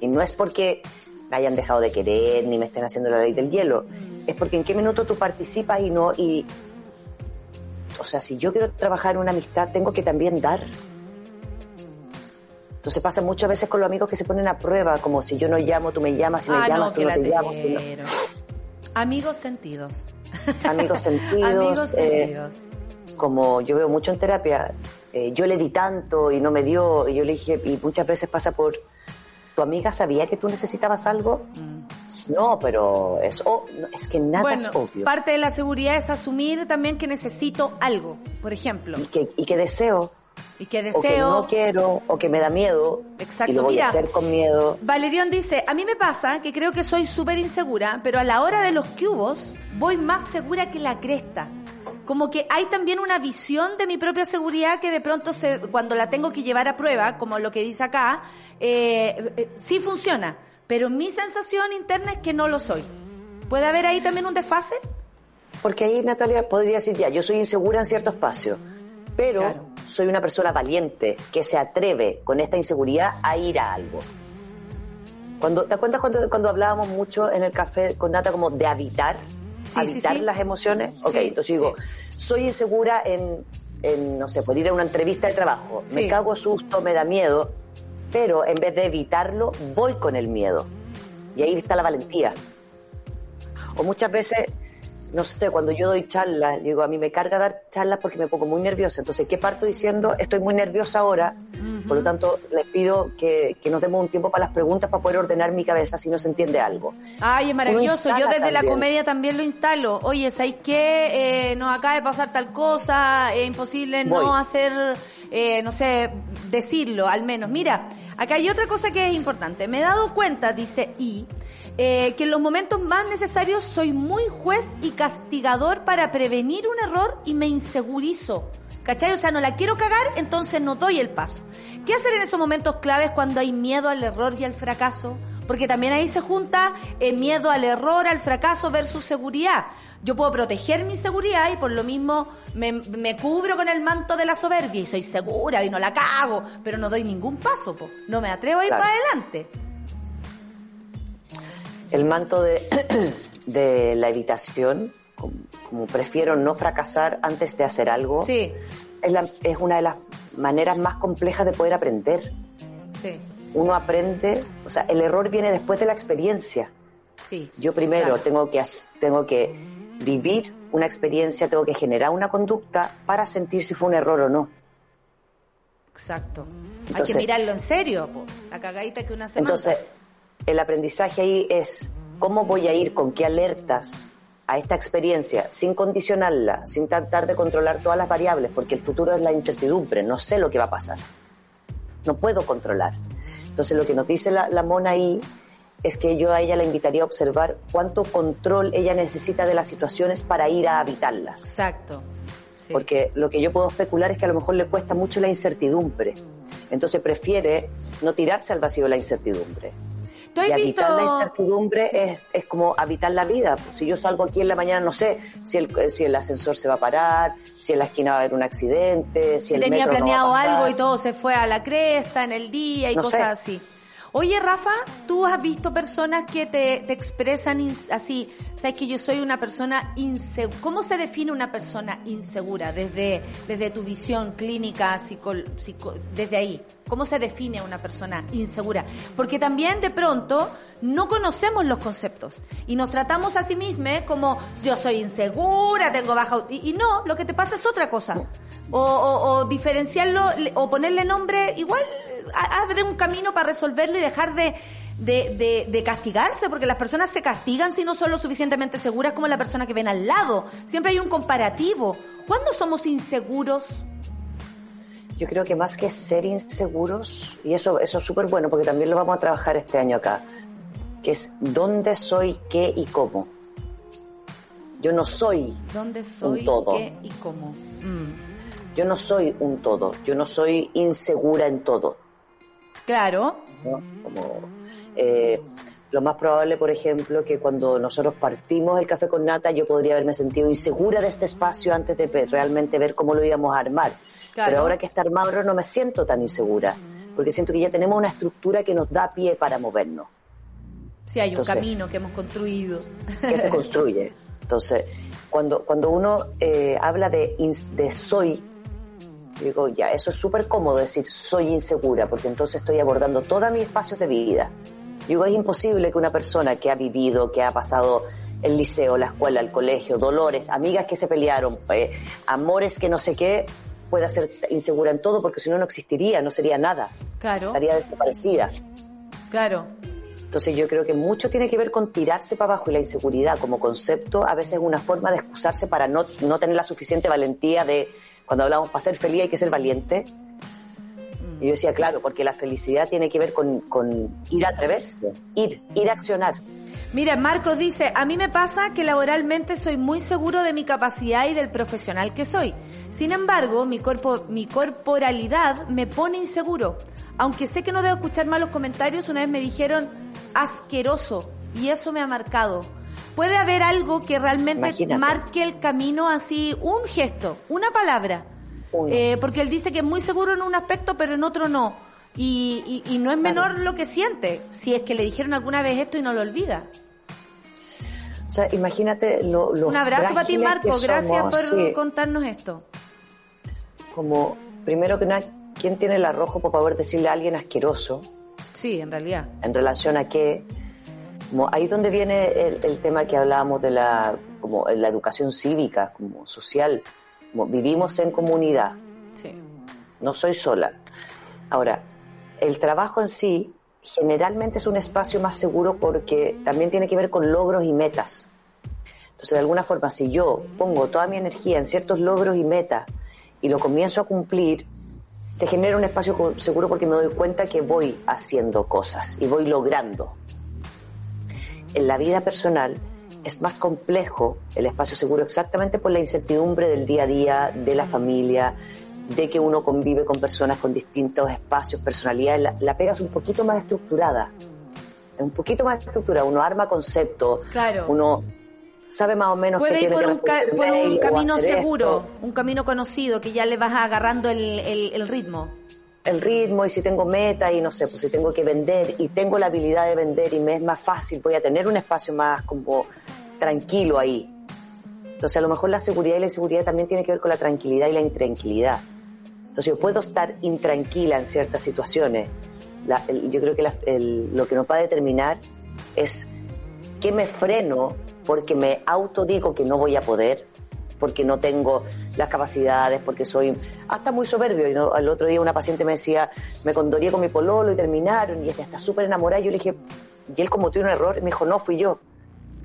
y no es porque me hayan dejado de querer ni me estén haciendo la ley del hielo es porque en qué minuto tú participas y no y o sea si yo quiero trabajar en una amistad tengo que también dar entonces pasa muchas veces con los amigos que se ponen a prueba, como si yo no llamo, tú me llamas, si me ah, llamas, no, tú no te llamas. si no-. Amigos sentidos. Amigos [laughs] sentidos. Amigos eh, sentidos. como yo veo mucho en terapia, eh, yo le di tanto y no me dio, y yo le dije, y muchas veces pasa por, ¿tu amiga sabía que tú necesitabas algo? No, pero es, es que nada Mm. bueno, es obvio. parte de la seguridad es asumir también que necesito algo, por ejemplo, Y que, y que deseo, y que o que deseo. no quiero, o que me da miedo, Exacto, y lo voy mira. a hacer con miedo. Valerión dice, a mí me pasa que creo que soy súper insegura, pero a la hora de los cubos voy más segura que la cresta. Como que hay también una visión de mi propia seguridad que de pronto se, cuando la tengo que llevar a prueba, como lo que dice acá, eh, eh, sí funciona. Pero mi sensación interna es que no lo soy. ¿Puede haber ahí también un desfase? Porque ahí Natalia podría decir, ya, yo soy insegura en cierto espacio, pero Claro. soy una persona valiente que se atreve con esta inseguridad a ir a algo. Cuando, ¿Te acuerdas cuando, cuando hablábamos mucho en el café con Nata como de habitar? Sí, habitar sí. las emociones. Ok, entonces digo, soy insegura en, en, no sé, por ir a una entrevista de trabajo. Me cago susto, me da miedo, pero en vez de evitarlo, voy con el miedo. Y ahí está la valentía. O muchas veces, no sé, cuando yo doy charlas, digo, a mí me carga dar charlas porque me pongo muy nerviosa. Entonces, ¿qué parto diciendo? Estoy muy nerviosa ahora, por lo tanto, les pido que, que nos demos un tiempo para las preguntas para poder ordenar mi cabeza si no se entiende algo. Ay, es maravilloso. Yo desde la comedia también lo instalo. Oye, ¿sabes qué? Eh, nos acaba de pasar tal cosa, es imposible no hacer, eh, no sé, decirlo al menos. Mira, acá hay otra cosa que es importante. Me he dado cuenta, dice I, eh, que en los momentos más necesarios soy muy juez y castigador para prevenir un error y me insegurizo. ¿Cachai? O sea, no la quiero cagar, entonces no doy el paso. ¿Qué hacer en esos momentos claves cuando hay miedo al error y al fracaso? Porque también ahí se junta eh, miedo al error, al fracaso versus seguridad. Yo puedo proteger mi seguridad y por lo mismo me, me cubro con el manto de la soberbia y soy segura y no la cago, pero no doy ningún paso, po. no me atrevo a ir Claro. para adelante. El manto de, [clears throat] de la evitación, como, como prefiero no fracasar antes de hacer algo, Sí, es, la- es una de las maneras más complejas de poder aprender. sí, Uno aprende, o sea, el error viene después de la experiencia. sí. Yo primero Claro. tengo, que, hac- tengo que vivir una experiencia, tengo que generar una conducta para sentir si fue un error o no. Exacto. Hay que mirarlo en serio, po. la cagadita que una semana. Entonces, el aprendizaje ahí es cómo voy a ir con qué alertas a esta experiencia sin condicionarla, sin tratar de controlar todas las variables, porque el futuro es la incertidumbre, no sé lo que va a pasar. No puedo controlar. Entonces, lo que nos dice la, la mona ahí es que yo a ella la invitaría a observar cuánto control ella necesita de las situaciones para ir a habitarlas. Exacto. Sí. Porque lo que yo puedo especular es que a lo mejor le cuesta mucho la incertidumbre. Entonces prefiere no tirarse al vacío de la incertidumbre. ¿Tú has y visto- habitar la incertidumbre es, es como habitar la vida. Pues, si yo salgo aquí en la mañana, no sé si el, si el ascensor se va a parar, si en la esquina va a haber un accidente, si, si el tenía metro no va a planeado pasar. algo y todo se fue a la cresta en el día y No cosas sé. así. Oye, Rafa, ¿tú has visto personas que te, te expresan así? Sabes que yo soy una persona insegura. ¿Cómo se define una persona insegura desde, desde tu visión clínica, psico- psico- desde ahí? ¿Cómo se define una persona insegura? Porque también de pronto no conocemos los conceptos y nos tratamos a sí mismos como yo soy insegura, tengo baja... Y, y no, lo que te pasa es otra cosa. O, diferenciarlo o ponerle nombre, igual abre un camino para resolverlo y dejar de, de, de- de castigarse, porque las personas se castigan si no son lo suficientemente seguras como la persona que ven al lado. Siempre hay un comparativo. ¿Cuándo somos inseguros? Yo creo que más que ser inseguros, y eso, eso es súper bueno porque también lo vamos a trabajar este año acá, que es dónde soy, qué y cómo. Yo no soy, ¿Dónde soy? todo. ¿Qué y cómo? Mm. yo no soy un todo, yo no soy insegura en todo. Claro. ¿no? Como, eh, lo más probable, por ejemplo, que cuando nosotros partimos el café con nata, yo podría haberme sentido insegura de este espacio antes de realmente ver cómo lo íbamos a armar. Claro. Pero ahora que está armado no me siento tan insegura, porque siento que ya tenemos una estructura que nos da pie para movernos, Sí, hay un camino que hemos construido. que se construye. Entonces, cuando, cuando uno eh, habla de, de soy, yo digo, ya, eso es súper cómodo decir soy insegura, porque entonces estoy abordando todos mis espacios de vida. Digo, es imposible que una persona que ha vivido, que ha pasado el liceo, la escuela, el colegio, dolores, amigas que se pelearon, eh, amores que no sé qué, pueda ser insegura en todo, porque si no, no existiría, no sería nada, Claro, estaría desaparecida. claro. Entonces yo creo que mucho tiene que ver con tirarse para abajo y la inseguridad como concepto a veces es una forma de excusarse para no, no tener la suficiente valentía de, cuando hablamos para ser feliz hay que ser valiente. Y yo decía, claro, porque la felicidad tiene que ver con, con ir a atreverse, ir, ir a accionar. Mira, Marcos dice, a mí me pasa que laboralmente soy muy seguro de mi capacidad y del profesional que soy. Sin embargo, mi, cuerpo, mi corporalidad me pone inseguro. Aunque sé que no debo escuchar malos comentarios, una vez me dijeron asqueroso y eso me ha marcado. Puede haber algo que realmente Imagínate. marque el camino así, un gesto, una palabra. Eh, porque él dice que es muy seguro en un aspecto, pero en otro no. Y, y- y no es menor lo que siente, si es que le dijeron alguna vez esto y no lo olvida. O sea, imagínate lo, lo Un abrazo para ti, Marco. Gracias por sí. contarnos esto. Como, primero que nada, ¿quién tiene el arrojo para poder decirle a alguien asqueroso? Sí, en realidad. en relación a como ahí es donde viene el, el tema que hablábamos de la como la educación cívica como social como vivimos en comunidad Sí. no soy sola ahora el trabajo en sí generalmente es un espacio más seguro porque también tiene que ver con logros y metas entonces de alguna forma si yo pongo toda mi energía en ciertos logros y metas y lo comienzo a cumplir se genera un espacio seguro porque me doy cuenta que voy haciendo cosas y voy logrando. En la vida personal es más complejo el espacio seguro exactamente por la incertidumbre del día a día, de la familia, de que uno convive con personas con distintos espacios, personalidades. La, la pega es un poquito más estructurada. Es un poquito más estructurada. Uno arma conceptos. Claro. Uno sabe más o menos Puede que ir por un, ca- por un camino seguro, esto. un camino conocido, que ya le vas agarrando el, el- el ritmo. el ritmo y si tengo meta y no sé, pues si tengo que vender y tengo la habilidad de vender y me es más fácil, voy a tener un espacio más como tranquilo ahí. Entonces a lo mejor la seguridad y la inseguridad también tiene que ver con la tranquilidad y la intranquilidad. Entonces yo puedo estar intranquila en ciertas situaciones. La- el- yo creo que la- el- lo que nos va a determinar es que me freno porque me autodigo que no voy a poder, porque no tengo las capacidades, porque soy hasta muy soberbio. Y no- el otro día una paciente me decía, me condoré con mi pololo y terminaron, y ella está súper enamorada. Y yo le dije, ¿y él cometió un error? Y me dijo, no, fui yo.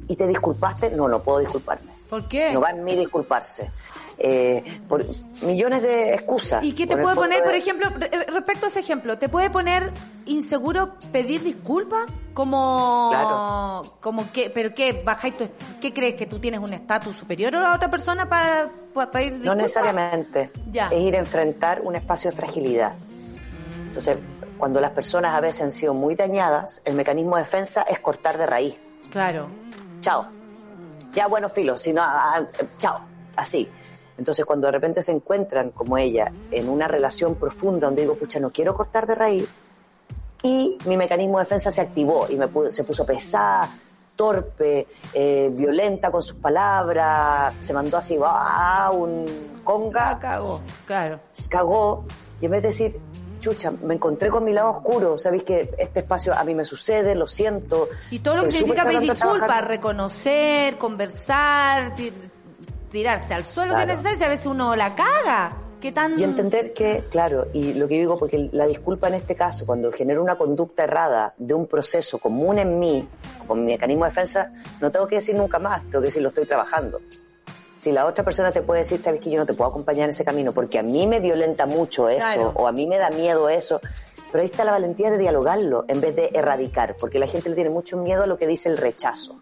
¿Y te disculpaste? No, no puedo disculparme. ¿Por qué? No va en mí disculparse. Eh, por millones de excusas. ¿Y qué te puede poner, por es- ejemplo, re- respecto a ese ejemplo, te puede poner inseguro pedir disculpas? Como, Claro. como que, pero qué, bajáis tu, ¿qué crees que tú tienes un estatus superior a la otra persona para, para pedir disculpas? No necesariamente. Ya. Es ir a enfrentar un espacio de fragilidad. Entonces, cuando las personas a veces han sido muy dañadas, el mecanismo de defensa es cortar de raíz. Claro. Chao. Ya, bueno, filo, si no, ah, ah, chao. Así. Entonces, cuando de repente se encuentran, como ella, en una relación profunda donde digo, pucha, no quiero cortar de raíz, y mi mecanismo de defensa se activó y me pu- se puso pesada, torpe, eh, violenta con sus palabras, se mandó así, ¡ah! un conga, Ah, cagó. Claro. cagó, y en vez de decir, chucha, me encontré con mi lado oscuro, sabéis que este espacio a mí me sucede, lo siento. Y todo lo que eh, significa pedir disculpas, reconocer, conversar, tirarse al suelo si es Claro. necesario, si a veces uno la caga. ¿Qué tan...? Y entender que, claro, y lo que digo, porque la disculpa en este caso, cuando genero una conducta errada de un proceso común en mí, con mi mecanismo de defensa, no tengo que decir nunca más, tengo que decir lo estoy trabajando. Si la otra persona te puede decir, sabes que yo no te puedo acompañar en ese camino porque a mí me violenta mucho eso, Claro. o a mí me da miedo eso, pero ahí está la valentía de dialogarlo en vez de erradicar, porque la gente le tiene mucho miedo a lo que dice el rechazo.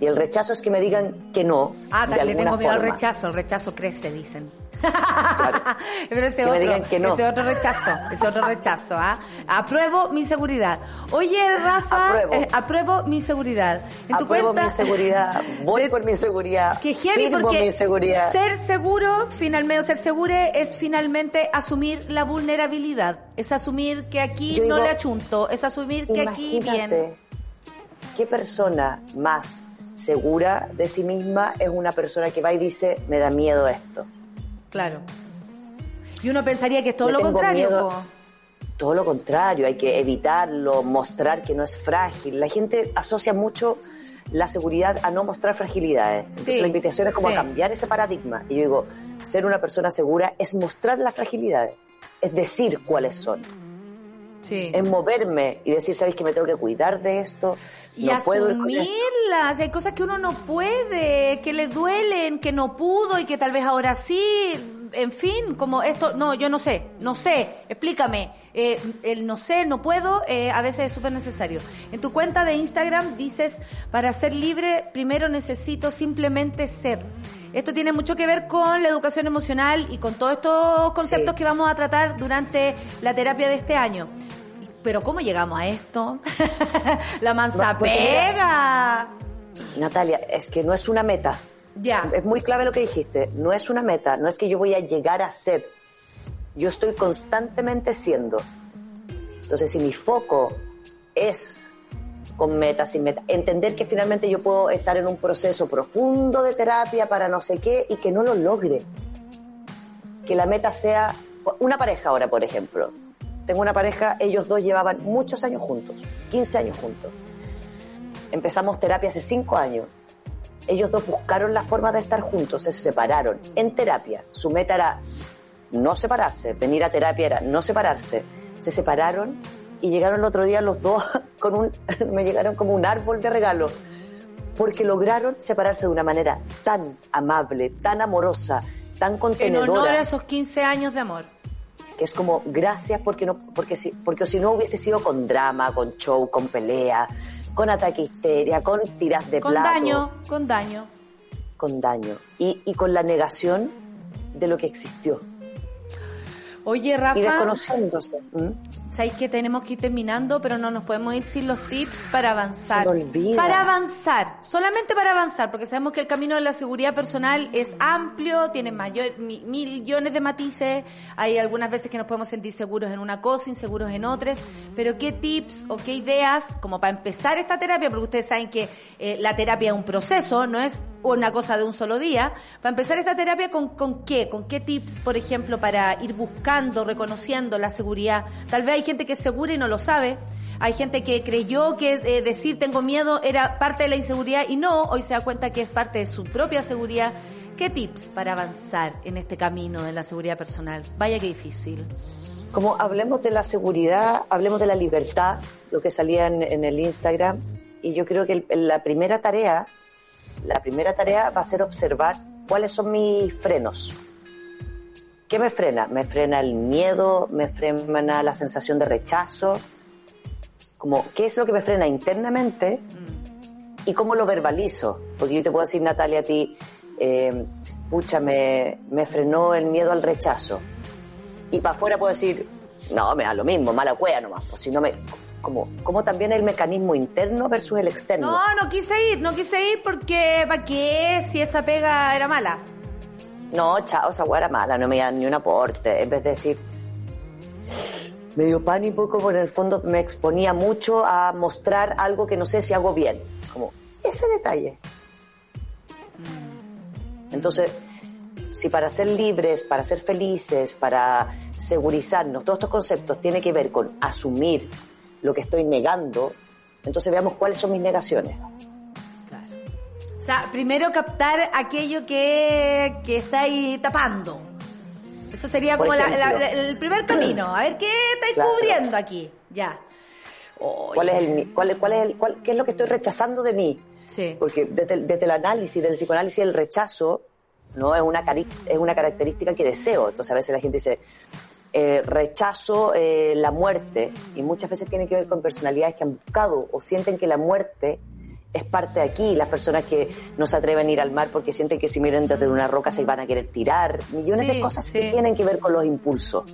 Y el rechazo es que me digan que no. Ah, de le tengo miedo al rechazo, el rechazo crece, dicen. Claro. [laughs] Pero ese Que me otro, digan que no. ese otro rechazo, ese otro rechazo, ¿ah? Apruebo mi seguridad. Oye, Rafa, Apruebo. eh, apruebo mi seguridad. En tu Apruebo cuenta, mi seguridad, voy de- por mi seguridad, Que heavy porque mi seguridad. ser seguro, finalmente, o ser segure es finalmente asumir la vulnerabilidad. Es asumir que aquí Yo no digo, le achunto, es asumir que aquí bien. ¿Qué persona más segura de sí misma es una persona que va y dice, me da miedo esto? Claro. Y uno pensaría que es todo Le lo contrario. miedo. Todo lo contrario, hay que evitarlo, mostrar que no es frágil. La gente asocia mucho la seguridad a no mostrar fragilidades. Entonces Sí, la invitación es como sí. a cambiar ese paradigma. Y yo digo, ser una persona segura es mostrar las fragilidades, es decir cuáles son. Sí. es moverme y decir, ¿sabes que me tengo que cuidar de esto? Y no puedo ir con esto". asumirlas, hay cosas que uno no puede, que le duelen, que no pudo y que tal vez ahora sí, en fin, como esto, no, yo no sé, no sé, explícame, eh, el no sé, no puedo, eh, a veces es súper necesario. En tu cuenta de Instagram dices, para ser libre primero necesito simplemente ser. Esto tiene mucho que ver con la educación emocional y con todos estos conceptos Sí. que vamos a tratar durante la terapia de este año. Pero ¿cómo llegamos a esto? [laughs] la mansa mira- pega. Natalia, es que no es una meta. Ya. Es muy clave lo que dijiste. No es una meta, no es que yo voy a llegar a ser. Yo estoy constantemente siendo. Entonces, si mi foco es con metas, sin metas, entender que finalmente yo puedo estar en un proceso profundo de terapia para no sé qué y que no lo logre. Que la meta sea una pareja ahora, por ejemplo. Tengo una pareja, ellos dos llevaban muchos años juntos, 15 años juntos. Empezamos terapia hace 5 años ellos dos buscaron la forma de estar juntos, se separaron en terapia. Su meta era no separarse, venir a terapia era no separarse. Se separaron y llegaron el otro día los dos con un, [laughs] me llegaron como un árbol de regalo, porque lograron separarse de una manera tan amable, tan amorosa, tan En contenedora, honor a esos 15 años de amor. que es como gracias porque no, porque si, porque si no hubiese sido con drama, con show, con pelea, con ataque histeria, con tiras de Con plato daño, con daño. con daño y, y con la negación de lo que existió Oye, y Rafa, desconociéndose. ¿Mm? Sabéis que tenemos que ir terminando, pero no nos podemos ir sin los tips para avanzar. Se olvida. Para avanzar, solamente para avanzar, porque sabemos que el camino de la seguridad personal es amplio, tiene mayor, mi- millones de matices, hay algunas veces que nos podemos sentir seguros en una cosa, inseguros en otras, pero qué tips o qué ideas, como para empezar esta terapia, porque ustedes saben que eh, la terapia es un proceso, no es una cosa de un solo día, para empezar esta terapia, ¿con, con qué? ¿Con qué tips, por ejemplo, para ir buscando, reconociendo la seguridad? Tal vez hay gente que es segura y no lo sabe. Hay gente que creyó que eh, decir tengo miedo era parte de la inseguridad y no, hoy se da cuenta que es parte de su propia seguridad. ¿Qué tips para avanzar en este camino de la seguridad personal? Vaya que difícil. Como hablemos de la seguridad, hablemos de la libertad, lo que salía en, en el Instagram, y yo creo que el- la primera tarea, la primera tarea va a ser observar cuáles son mis frenos. ¿Qué me frena? Me frena el miedo, me frena la sensación de rechazo, como qué es lo que me frena internamente y cómo lo verbalizo. Porque yo te puedo decir, Natalia, a ti, eh, pucha, me, me frenó el miedo al rechazo. Y para afuera puedo decir, no, me da lo mismo, mala cueva nomás. Pues si no me, como, como también el mecanismo interno versus el externo. No, no quise ir, no quise ir porque ¿para qué si esa pega era mala? No, chao, esa hueá mala, no me da ni un aporte. En vez de decir, me dio pánico, como en el fondo me exponía mucho a mostrar algo que no sé si hago bien. Como ese detalle. Entonces, si para ser libres, para ser felices, para segurizarnos, todos estos conceptos tienen que ver con asumir lo que estoy negando, entonces veamos cuáles son mis negaciones. O sea, primero captar aquello que, que está ahí tapando. Eso sería como la- ejemplo. la- el primer camino. A ver, ¿qué estáis Claro. cubriendo aquí? Ya. ¿Cuál es el, cuál, cuál es el, cuál- ¿Qué es lo que estoy rechazando de mí? Sí. Porque desde, el- desde el análisis, del psicoanálisis, el rechazo no es una, cari- es una característica que deseo. Entonces a veces la gente dice, eh, rechazo eh, la muerte, y muchas veces tiene que ver con personalidades que han buscado o sienten que la muerte es parte de aquí. Las personas que no se atreven a ir al mar porque sienten que si miran desde una roca se van a querer tirar. Millones Sí, de cosas sí. que tienen que ver con los impulsos.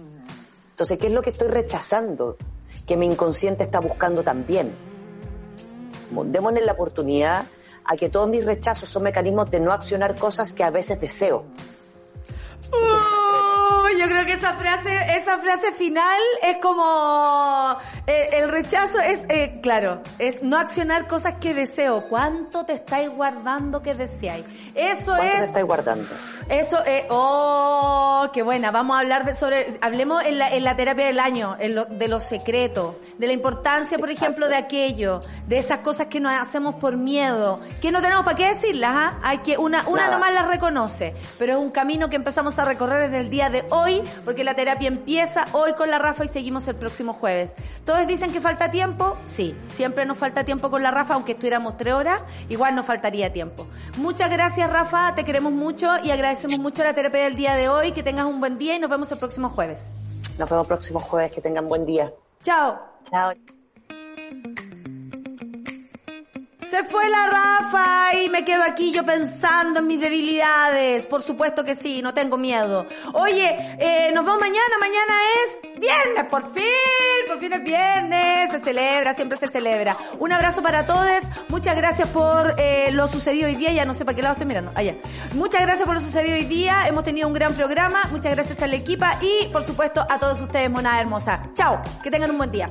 Entonces, ¿qué es lo que estoy rechazando? Que mi inconsciente está buscando también. Démosle la oportunidad a que todos mis rechazos son mecanismos de no accionar cosas que a veces deseo. Yo creo que esa frase, esa frase final es como eh, el rechazo es, eh, claro, es no accionar cosas que deseo. ¿Cuánto te estáis guardando que deseáis? Eso ¿Cuánto te es, estáis guardando? eso es, oh, qué buena. Vamos a hablar de sobre, hablemos en la, en la terapia del año, en lo- de los secretos, de la importancia, por Exacto. ejemplo, de aquello, de esas cosas que nos hacemos por miedo, que no tenemos para qué decirlas, ¿ah? Hay que, una, una Nada. nomás las reconoce, pero es un camino que empezamos a recorrer desde el día de hoy, porque la terapia empieza hoy con la Rafa y seguimos el próximo jueves. Todos dicen que falta tiempo, sí, siempre nos falta tiempo con la Rafa, aunque estuviéramos tres horas, igual nos faltaría tiempo. Muchas gracias Rafa, te queremos mucho y agradecemos mucho la terapia del día de hoy, que tengas un buen día y nos vemos el próximo jueves. Nos vemos el próximo jueves. Que tengan buen día. Chao. Chao. Se fue la Rafa y me quedo aquí yo pensando en mis debilidades. Por supuesto que sí, no tengo miedo. Oye, eh, nos vemos mañana. Mañana es viernes, por fin. Por fin es viernes. Se celebra, siempre se celebra. Un abrazo para todos. Muchas gracias por eh, lo sucedido hoy día. Ya no sé para qué lado estoy mirando. Allá. Muchas gracias por lo sucedido hoy día. Hemos tenido un gran programa. Muchas gracias a la equipa y, por supuesto, a todos ustedes, monada hermosa. Chao. Que tengan un buen día.